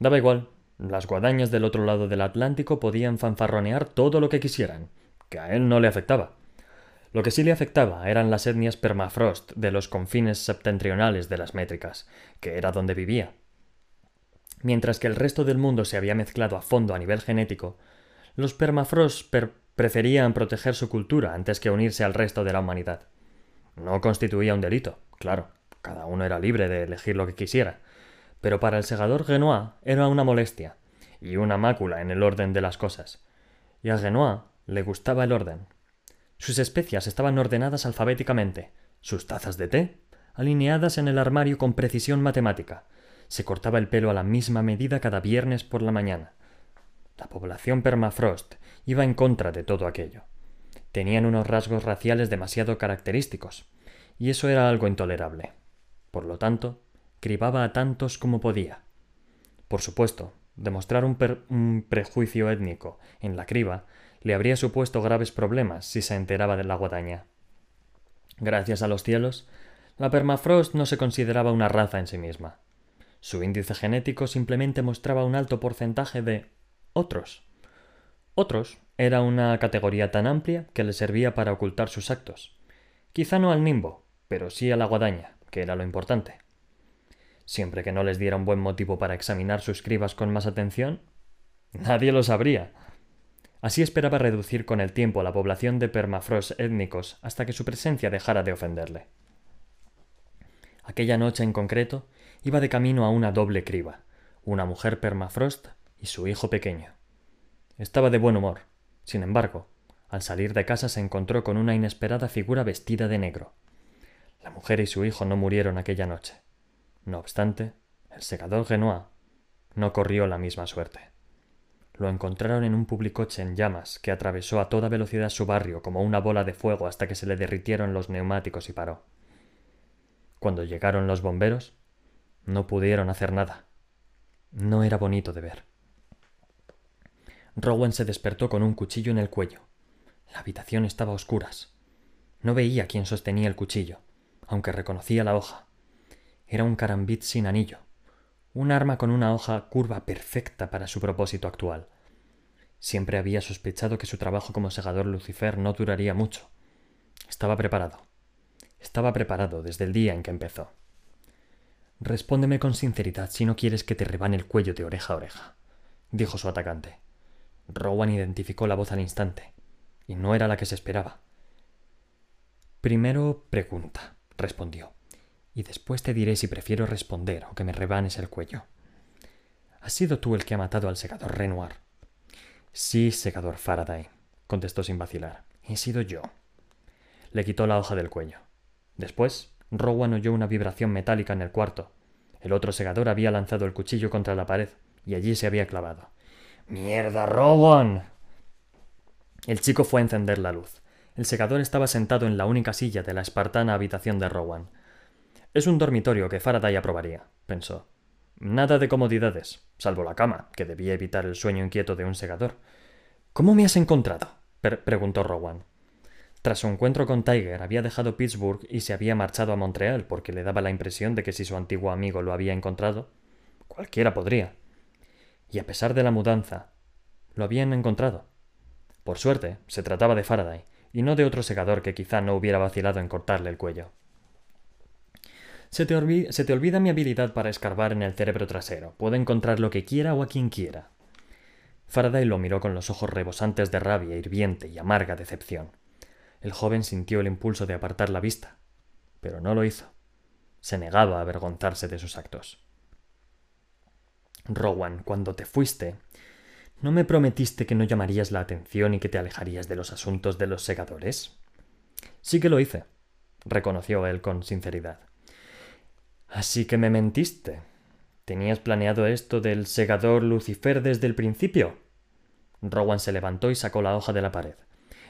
Daba igual, las guadañas del otro lado del Atlántico podían fanfarronear todo lo que quisieran, que a él no le afectaba. Lo que sí le afectaba eran las etnias permafrost de los confines septentrionales de las métricas, que era donde vivía. Mientras que el resto del mundo se había mezclado a fondo a nivel genético, los permafrost preferían proteger su cultura antes que unirse al resto de la humanidad. No constituía un delito, claro, cada uno era libre de elegir lo que quisiera, pero para el segador Genois era una molestia y una mácula en el orden de las cosas. Y a Genois le gustaba el orden. Sus especias estaban ordenadas alfabéticamente, sus tazas de té alineadas en el armario con precisión matemática. Se cortaba el pelo a la misma medida cada viernes por la mañana. La población permafrost iba en contra de todo aquello. Tenían unos rasgos raciales demasiado característicos, y eso era algo intolerable. Por lo tanto, cribaba a tantos como podía. Por supuesto, demostrar un, prejuicio étnico en la criba le habría supuesto graves problemas si se enteraba de la guadaña. Gracias a los cielos, la permafrost no se consideraba una raza en sí misma. Su índice genético simplemente mostraba un alto porcentaje de otros. Otros era una categoría tan amplia que le servía para ocultar sus actos. Quizá no al nimbo, pero sí a la guadaña, que era lo importante siempre que no les diera un buen motivo para examinar sus cribas con más atención? Nadie lo sabría. Así esperaba reducir con el tiempo la población de permafrost étnicos hasta que su presencia dejara de ofenderle. Aquella noche en concreto iba de camino a una doble criba, una mujer permafrost y su hijo pequeño. Estaba de buen humor. Sin embargo, al salir de casa se encontró con una inesperada figura vestida de negro. La mujer y su hijo no murieron aquella noche. No obstante, el segador Genoa no corrió la misma suerte. Lo encontraron en un publicoche en llamas que atravesó a toda velocidad su barrio como una bola de fuego hasta que se le derritieron los neumáticos y paró. Cuando llegaron los bomberos, no pudieron hacer nada. No era bonito de ver. Rowan se despertó con un cuchillo en el cuello. La habitación estaba a oscuras. No veía quién sostenía el cuchillo, aunque reconocía la hoja. Era un carambit sin anillo, un arma con una hoja curva perfecta para su propósito actual. Siempre había sospechado que su trabajo como segador Lucifer no duraría mucho. Estaba preparado. Estaba preparado desde el día en que empezó. Respóndeme con sinceridad si no quieres que te rebane el cuello de oreja a oreja, dijo su atacante. Rowan identificó la voz al instante, y no era la que se esperaba. Primero pregunta, respondió, y después te diré si prefiero responder o que me rebanes el cuello. ¿Has sido tú el que ha matado al segador Renoir? Sí, segador Faraday, contestó sin vacilar. He sido yo. Le quitó la hoja del cuello. Después, Rowan oyó una vibración metálica en el cuarto. El otro segador había lanzado el cuchillo contra la pared y allí se había clavado. ¡Mierda, Rowan! El chico fue a encender la luz. El segador estaba sentado en la única silla de la espartana habitación de Rowan. Es un dormitorio que Faraday aprobaría, pensó. Nada de comodidades, salvo la cama, que debía evitar el sueño inquieto de un segador. ¿Cómo me has encontrado? preguntó Rowan. Tras su encuentro con Tiger, había dejado Pittsburgh y se había marchado a Montreal porque le daba la impresión de que si su antiguo amigo lo había encontrado, cualquiera podría. Y a pesar de la mudanza, lo habían encontrado. Por suerte, se trataba de Faraday, y no de otro segador que quizá no hubiera vacilado en cortarle el cuello. Se te, olvida mi habilidad para escarbar en el cerebro trasero. Puedo encontrar lo que quiera o a quien quiera. Faraday lo miró con los ojos rebosantes de rabia hirviente y amarga decepción. El joven sintió el impulso de apartar la vista, pero no lo hizo. Se negaba a avergonzarse de sus actos. Rowan, cuando te fuiste, ¿no me prometiste que no llamarías la atención y que te alejarías de los asuntos de los segadores? Sí que lo hice, reconoció él con sinceridad. Así que me mentiste. ¿Tenías planeado esto del segador Lucifer desde el principio? Rowan se levantó y sacó la hoja de la pared.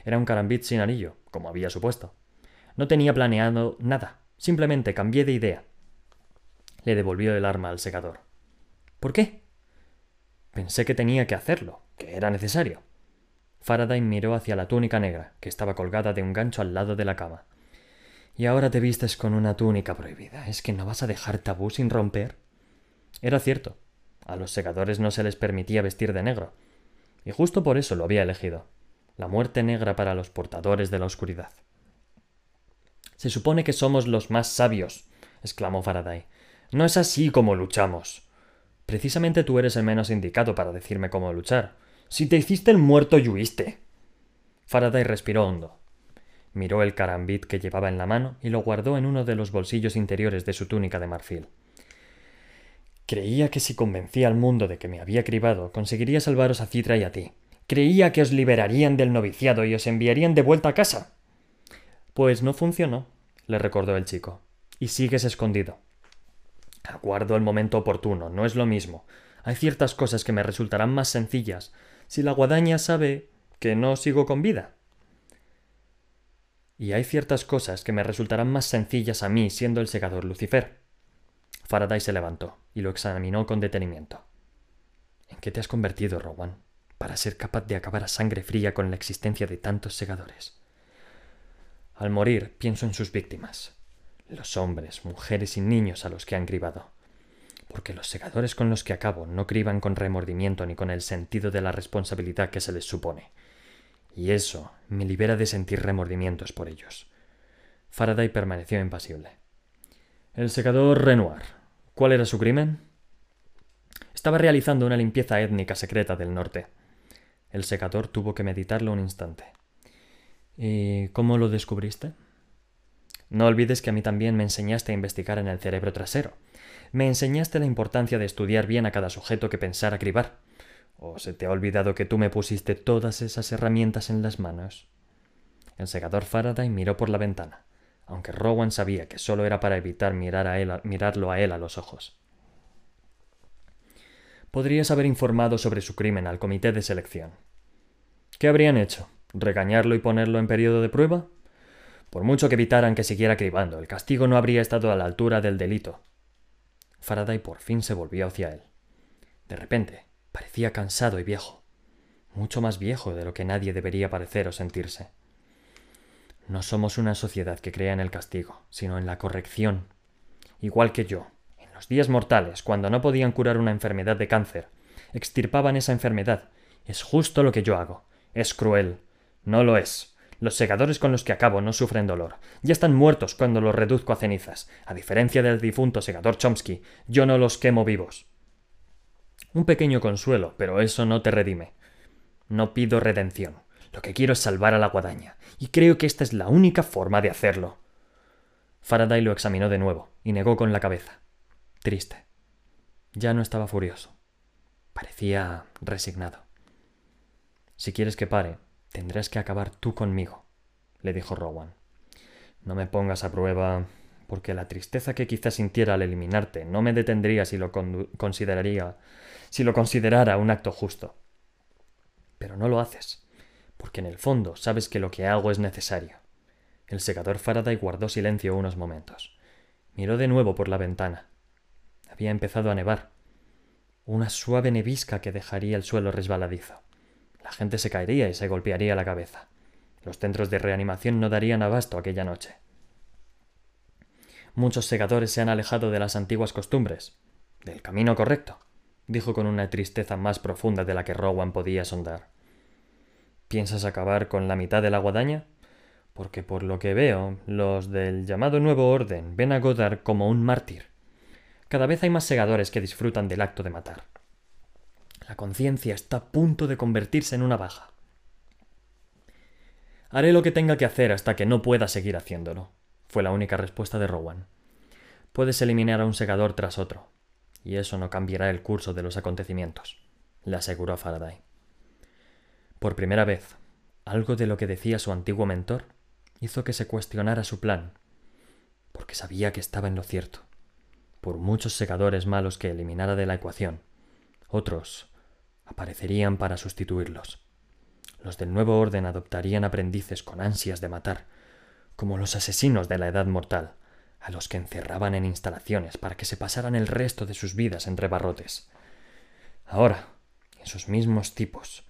Era un carambit sin anillo, como había supuesto. No tenía planeado nada, simplemente cambié de idea. Le devolvió el arma al segador. ¿Por qué? Pensé que tenía que hacerlo, que era necesario. Faraday miró hacia la túnica negra, que estaba colgada de un gancho al lado de la cama. Y ahora te vistes con una túnica prohibida. ¿Es que no vas a dejar tabú sin romper? Era cierto. A los segadores no se les permitía vestir de negro. Y justo por eso lo había elegido. La muerte negra para los portadores de la oscuridad. Se supone que somos los más sabios, exclamó Faraday. No es así como luchamos. Precisamente tú eres el menos indicado para decirme cómo luchar. Si te hiciste el muerto, lluiste. Faraday respiró hondo. Miró el carambit que llevaba en la mano y lo guardó en uno de los bolsillos interiores de su túnica de marfil. Creía que si convencía al mundo de que me había cribado, conseguiría salvaros a Citra y a ti. Creía que os liberarían del noviciado y os enviarían de vuelta a casa. Pues no funcionó, le recordó el chico. Y sigues escondido. Aguardo el momento oportuno, no es lo mismo. Hay ciertas cosas que me resultarán más sencillas si la guadaña sabe que no sigo con vida. Y hay ciertas cosas que me resultarán más sencillas a mí siendo el segador Lucifer. Faraday se levantó y lo examinó con detenimiento. ¿En qué te has convertido, Rowan, para ser capaz de acabar a sangre fría con la existencia de tantos segadores? Al morir pienso en sus víctimas, los hombres, mujeres y niños a los que han cribado. Porque los segadores con los que acabo no criban con remordimiento ni con el sentido de la responsabilidad que se les supone y eso me libera de sentir remordimientos por ellos. Faraday permaneció impasible. El secador Renoir. ¿Cuál era su crimen? Estaba realizando una limpieza étnica secreta del norte. El secador tuvo que meditarlo un instante. ¿Y cómo lo descubriste? No olvides que a mí también me enseñaste a investigar en el cerebro trasero. Me enseñaste la importancia de estudiar bien a cada sujeto que pensara cribar. ¿O se te ha olvidado que tú me pusiste todas esas herramientas en las manos? El segador Faraday miró por la ventana. aunque Rowan sabía que solo era para evitar mirarlo a él a los ojos. Podrías haber informado sobre su crimen al comité de selección. ¿Qué habrían hecho? ¿Regañarlo y ponerlo en periodo de prueba? Por mucho que evitaran que siguiera cribando, el castigo no habría estado a la altura del delito. Faraday por fin se volvió hacia él. De repente, parecía cansado y viejo, mucho más viejo de lo que nadie debería parecer o sentirse. No somos una sociedad que crea en el castigo, sino en la corrección. Igual que yo, en los días mortales, cuando no podían curar una enfermedad de cáncer, extirpaban esa enfermedad. Es justo lo que yo hago. Es cruel. No lo es. Los segadores con los que acabo no sufren dolor. Ya están muertos cuando los reduzco a cenizas. A diferencia del difunto segador Chomsky, yo no los quemo vivos. Un pequeño consuelo, pero eso no te redime. No pido redención. Lo que quiero es salvar a la guadaña, y creo que esta es la única forma de hacerlo. Faraday lo examinó de nuevo y negó con la cabeza. Triste. Ya no estaba furioso. Parecía resignado. Si quieres que pare, tendrás que acabar tú conmigo, le dijo Rowan. No me pongas a prueba, porque la tristeza que quizás sintiera al eliminarte no me detendría si lo consideraría, si lo considerara un acto justo. Pero no lo haces porque en el fondo sabes que lo que hago es necesario. El secador Faraday guardó silencio unos momentos. Miró de nuevo por la ventana. Había empezado a nevar. Una suave nevisca que dejaría el suelo resbaladizo. La gente se caería y se golpearía la cabeza. Los centros de reanimación no darían abasto aquella noche. Muchos segadores se han alejado de las antiguas costumbres, del camino correcto, dijo con una tristeza más profunda de la que Rowan podía sondar. ¿Piensas acabar con la mitad de la guadaña? Porque por lo que veo, los del llamado Nuevo Orden ven a Godard como un mártir. Cada vez hay más segadores que disfrutan del acto de matar. La conciencia está a punto de convertirse en una baja. Haré lo que tenga que hacer hasta que no pueda seguir haciéndolo, fue la única respuesta de Rowan. Puedes eliminar a un segador tras otro, y eso no cambiará el curso de los acontecimientos, le aseguró Faraday. Por primera vez, algo de lo que decía su antiguo mentor hizo que se cuestionara su plan, porque sabía que estaba en lo cierto. Por muchos segadores malos que eliminara de la ecuación, otros aparecerían para sustituirlos. Los del nuevo orden adoptarían aprendices con ansias de matar, como los asesinos de la edad mortal, a los que encerraban en instalaciones para que se pasaran el resto de sus vidas entre barrotes. Ahora, esos mismos tipos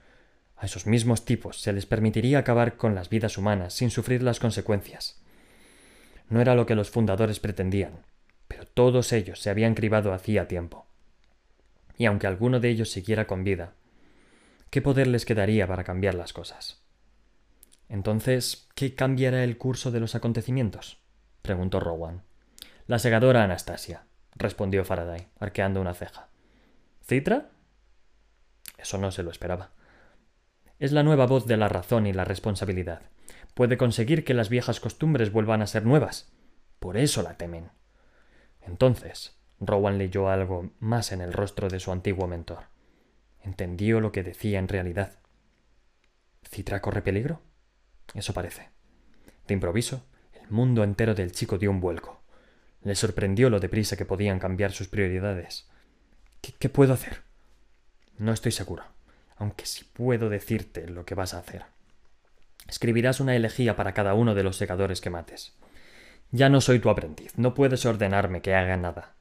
a esos mismos tipos se les permitiría acabar con las vidas humanas sin sufrir las consecuencias. No era lo que los fundadores pretendían, pero todos ellos se habían cribado hacía tiempo. Y aunque alguno de ellos siguiera con vida, ¿qué poder les quedaría para cambiar las cosas? Entonces, ¿qué cambiará el curso de los acontecimientos? preguntó Rowan. La segadora Anastasia, respondió Faraday, arqueando una ceja. ¿Citra? Eso no se lo esperaba. Es la nueva voz de la razón y la responsabilidad. Puede conseguir que las viejas costumbres vuelvan a ser nuevas. Por eso la temen. Entonces, Rowan leyó algo más en el rostro de su antiguo mentor. Entendió lo que decía en realidad. ¿Citra corre peligro? Eso parece. De improviso, el mundo entero del chico dio un vuelco. Le sorprendió lo deprisa que podían cambiar sus prioridades. ¿Qué, puedo hacer? No estoy seguro aunque sí puedo decirte lo que vas a hacer. Escribirás una elegía para cada uno de los segadores que mates. Ya no soy tu aprendiz, no puedes ordenarme que haga nada.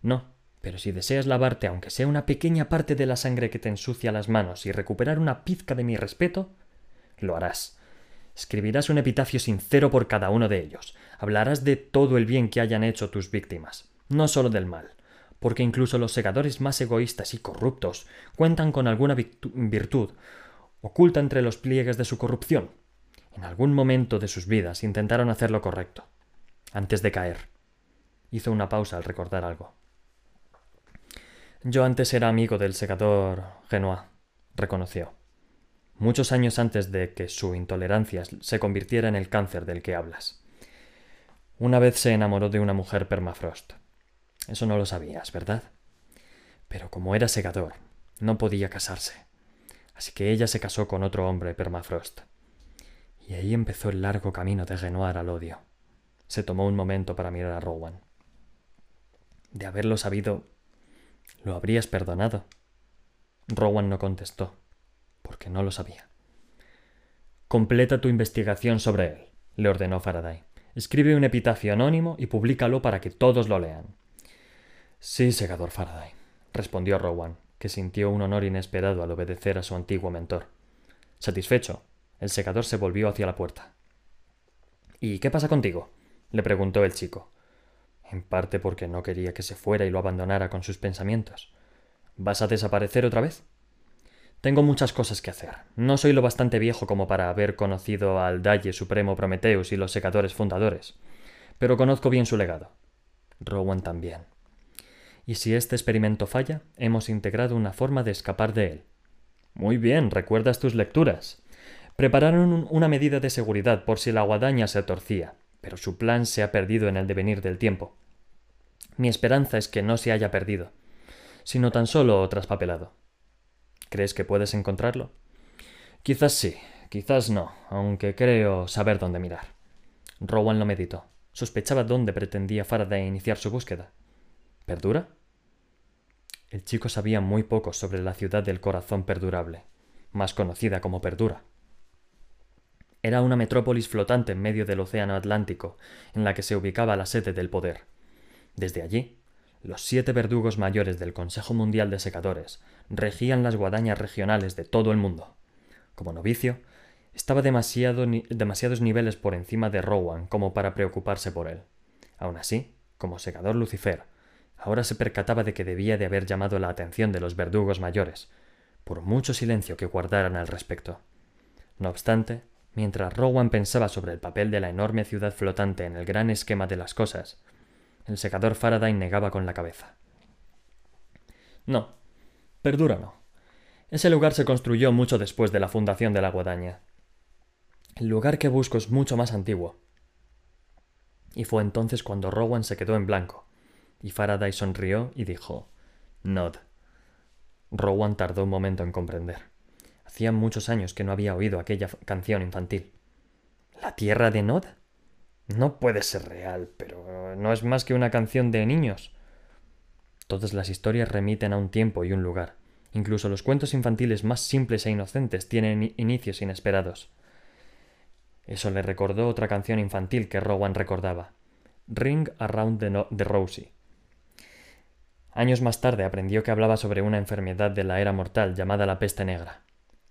No, pero si deseas lavarte aunque sea una pequeña parte de la sangre que te ensucia las manos y recuperar una pizca de mi respeto, lo harás. Escribirás un epitafio sincero por cada uno de ellos. Hablarás de todo el bien que hayan hecho tus víctimas, no solo del mal porque incluso los segadores más egoístas y corruptos cuentan con alguna virtud oculta entre los pliegues de su corrupción. En algún momento de sus vidas intentaron hacer lo correcto, antes de caer. Hizo una pausa al recordar algo. Yo antes era amigo del segador Genoa, reconoció. Muchos años antes de que su intolerancia se convirtiera en el cáncer del que hablas. Una vez se enamoró de una mujer permafrost. Eso no lo sabías, ¿verdad? Pero como era segador, no podía casarse. Así que ella se casó con otro hombre permafrost. Y ahí empezó el largo camino de Renoir al odio. Se tomó un momento para mirar a Rowan. De haberlo sabido, ¿lo habrías perdonado? Rowan no contestó, porque no lo sabía. Completa tu investigación sobre él, le ordenó Faraday. Escribe un epitafio anónimo y públicalo para que todos lo lean. Sí, segador Faraday, respondió Rowan, que sintió un honor inesperado al obedecer a su antiguo mentor. Satisfecho, el segador se volvió hacia la puerta. ¿Y qué pasa contigo? le preguntó el chico. En parte porque no quería que se fuera y lo abandonara con sus pensamientos. ¿Vas a desaparecer otra vez? Tengo muchas cosas que hacer. No soy lo bastante viejo como para haber conocido al Dalle Supremo Prometheus y los secadores fundadores, pero conozco bien su legado. Rowan también. Y si este experimento falla, hemos integrado una forma de escapar de él. Muy bien, recuerdas tus lecturas. Prepararon una medida de seguridad por si la guadaña se torcía, pero su plan se ha perdido en el devenir del tiempo. Mi esperanza es que no se haya perdido, sino tan solo traspapelado. ¿Crees que puedes encontrarlo? Quizás sí, quizás no, aunque creo saber dónde mirar. Rowan lo meditó. Sospechaba dónde pretendía Faraday iniciar su búsqueda. ¿Perdura? El chico sabía muy poco sobre la ciudad del corazón perdurable, más conocida como Perdura. Era una metrópolis flotante en medio del océano Atlántico, en la que se ubicaba la sede del poder. Desde allí, los siete verdugos mayores del Consejo Mundial de Secadores regían las guadañas regionales de todo el mundo. Como novicio, estaba demasiado demasiados niveles por encima de Rowan como para preocuparse por él. Aun así, como secador Lucifer, ahora se percataba de que debía de haber llamado la atención de los verdugos mayores, por mucho silencio que guardaran al respecto. No obstante, mientras Rowan pensaba sobre el papel de la enorme ciudad flotante en el gran esquema de las cosas, el secador Faraday negaba con la cabeza. No, Perdura no. Ese lugar se construyó mucho después de la fundación de la guadaña. El lugar que busco es mucho más antiguo. Y fue entonces cuando Rowan se quedó en blanco, y Faraday sonrió y dijo Nod. Rowan tardó un momento en comprender. Hacía muchos años que no había oído aquella canción infantil. ¿La tierra de Nod? No puede ser real, pero no es más que una canción de niños. Todas las historias remiten a un tiempo y un lugar. Incluso los cuentos infantiles más simples e inocentes tienen inicios inesperados. Eso le recordó otra canción infantil que Rowan recordaba, Ring Around the, the Rosie. Años más tarde aprendió que hablaba sobre una enfermedad de la era mortal llamada la peste negra.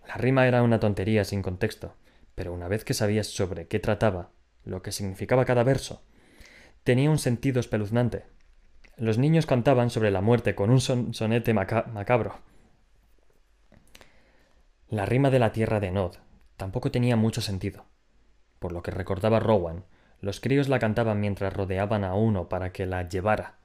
La rima era una tontería sin contexto, pero una vez que sabías sobre qué trataba, lo que significaba cada verso, tenía un sentido espeluznante. Los niños cantaban sobre la muerte con un sonete macabro. La rima de la tierra de Nod tampoco tenía mucho sentido. Por lo que recordaba Rowan, los críos la cantaban mientras rodeaban a uno para que la llevara.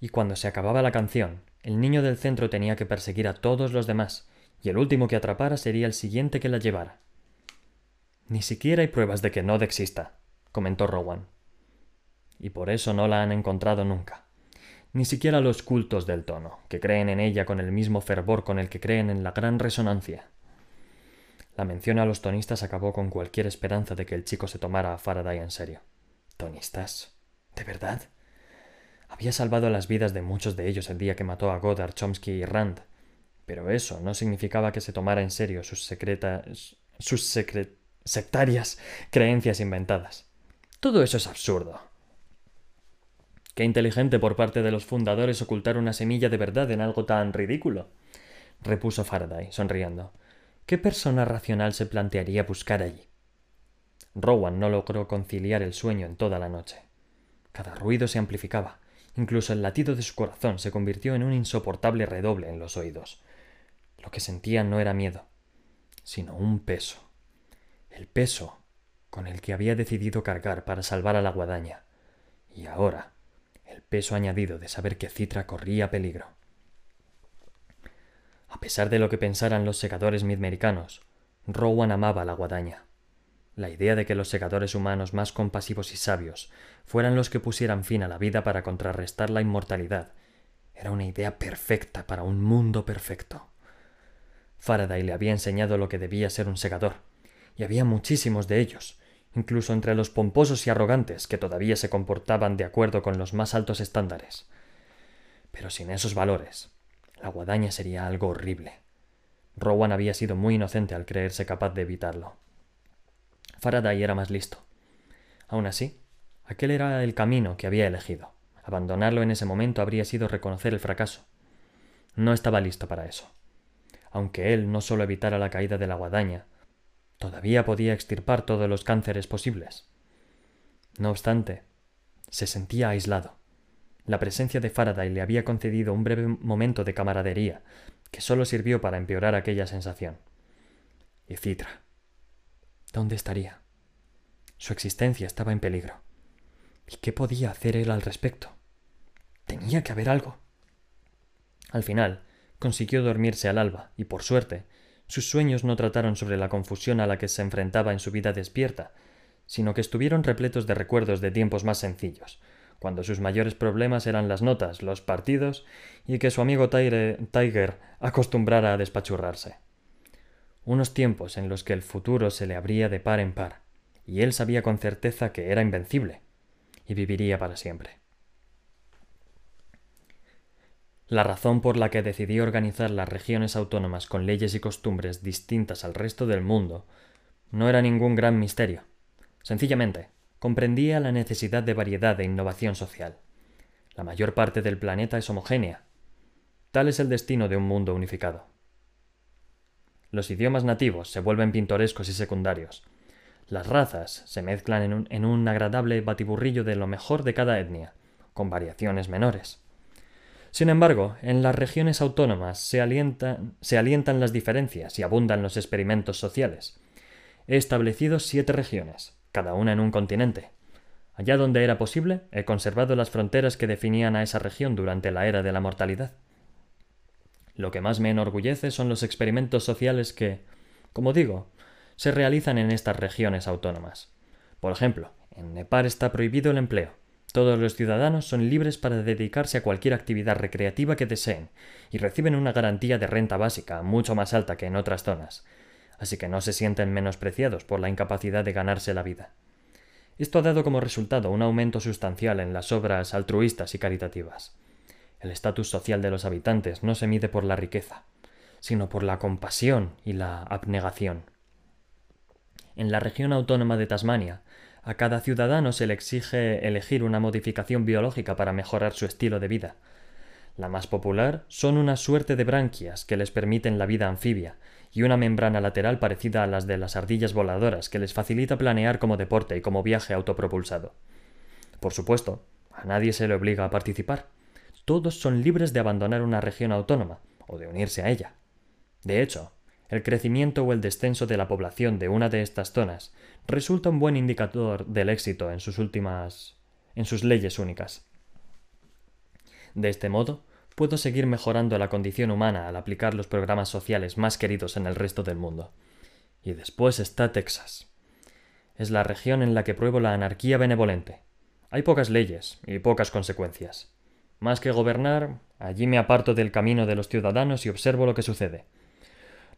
Y cuando se acababa la canción, el niño del centro tenía que perseguir a todos los demás, y el último que atrapara sería el siguiente que la llevara. Ni siquiera hay pruebas de que Nod exista, comentó Rowan. Y por eso no la han encontrado nunca. Ni siquiera los cultos del tono, que creen en ella con el mismo fervor con el que creen en la gran resonancia. La mención a los tonistas acabó con cualquier esperanza de que el chico se tomara a Faraday en serio. ¿Tonistas? ¿De verdad? Había salvado las vidas de muchos de ellos el día que mató a Goddard, Chomsky y Rand, pero eso no significaba que se tomara en serio sus secretas. sus secret sectarias creencias inventadas. Todo eso es absurdo. Qué inteligente por parte de los fundadores ocultar una semilla de verdad en algo tan ridículo, repuso Faraday, sonriendo. ¿Qué persona racional se plantearía buscar allí? Rowan no logró conciliar el sueño en toda la noche. Cada ruido se amplificaba. Incluso el latido de su corazón se convirtió en un insoportable redoble en los oídos. Lo que sentía no era miedo, sino un peso el peso con el que había decidido cargar para salvar a la guadaña, y ahora el peso añadido de saber que Citra corría peligro. A pesar de lo que pensaran los secadores midmericanos, Rowan amaba a la guadaña. La idea de que los secadores humanos más compasivos y sabios fueran los que pusieran fin a la vida para contrarrestar la inmortalidad era una idea perfecta para un mundo perfecto. Faraday le había enseñado lo que debía ser un secador, y había muchísimos de ellos, incluso entre los pomposos y arrogantes que todavía se comportaban de acuerdo con los más altos estándares. Pero sin esos valores, la guadaña sería algo horrible. Rowan había sido muy inocente al creerse capaz de evitarlo. Faraday era más listo. Aún así, aquel era el camino que había elegido. Abandonarlo en ese momento habría sido reconocer el fracaso. No estaba listo para eso. Aunque él no solo evitara la caída de la guadaña, todavía podía extirpar todos los cánceres posibles. No obstante, se sentía aislado. La presencia de Faraday le había concedido un breve momento de camaradería, que solo sirvió para empeorar aquella sensación. Y Citra. ¿Dónde estaría? Su existencia estaba en peligro. ¿Y qué podía hacer él al respecto? Tenía que haber algo. Al final, consiguió dormirse al alba, y por suerte, sus sueños no trataron sobre la confusión a la que se enfrentaba en su vida despierta, sino que estuvieron repletos de recuerdos de tiempos más sencillos, cuando sus mayores problemas eran las notas, los partidos y que su amigo Tiger acostumbrara a despachurrarse. Unos tiempos en los que el futuro se le abría de par en par, y él sabía con certeza que era invencible, y viviría para siempre. La razón por la que decidió organizar las regiones autónomas con leyes y costumbres distintas al resto del mundo no era ningún gran misterio. Sencillamente, comprendía la necesidad de variedad e innovación social. La mayor parte del planeta es homogénea. Tal es el destino de un mundo unificado. Los idiomas nativos se vuelven pintorescos y secundarios, las razas se mezclan en un, en un agradable batiburrillo de lo mejor de cada etnia, con variaciones menores. Sin embargo, en las regiones autónomas se, alientan las diferencias y abundan los experimentos sociales. He establecido siete regiones, cada una en un continente. Allá donde era posible, he conservado las fronteras que definían a esa región durante la era de la mortalidad. Lo que más me enorgullece son los experimentos sociales que, como digo, se realizan en estas regiones autónomas. Por ejemplo, en Nepal está prohibido el empleo. Todos los ciudadanos son libres para dedicarse a cualquier actividad recreativa que deseen y reciben una garantía de renta básica mucho más alta que en otras zonas, así que no se sienten menospreciados por la incapacidad de ganarse la vida. Esto ha dado como resultado un aumento sustancial en las obras altruistas y caritativas. El estatus social de los habitantes no se mide por la riqueza, sino por la compasión y la abnegación en la región autónoma de Tasmania, a cada ciudadano se le exige elegir una modificación biológica para mejorar su estilo de vida. La más popular son una suerte de branquias que les permiten la vida anfibia y una membrana lateral parecida a las de las ardillas voladoras que les facilita planear como deporte y como viaje autopropulsado. Por supuesto, a nadie se le obliga a participar. Todos son libres de abandonar una región autónoma o de unirse a ella. De hecho, el crecimiento o el descenso de la población de una de estas zonas resulta un buen indicador del éxito en sus últimas en sus leyes únicas. De este modo, puedo seguir mejorando la condición humana al aplicar los programas sociales más queridos en el resto del mundo. Y después está Texas. Es la región en la que pruebo la anarquía benevolente. Hay pocas leyes y pocas consecuencias. Más que gobernar, allí me aparto del camino de los ciudadanos y observo lo que sucede.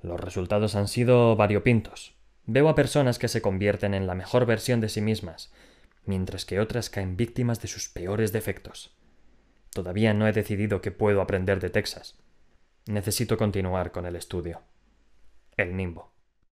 Los resultados han sido variopintos. Veo a personas que se convierten en la mejor versión de sí mismas, mientras que otras caen víctimas de sus peores defectos. Todavía no he decidido qué puedo aprender de Texas. Necesito continuar con el estudio. El nimbo.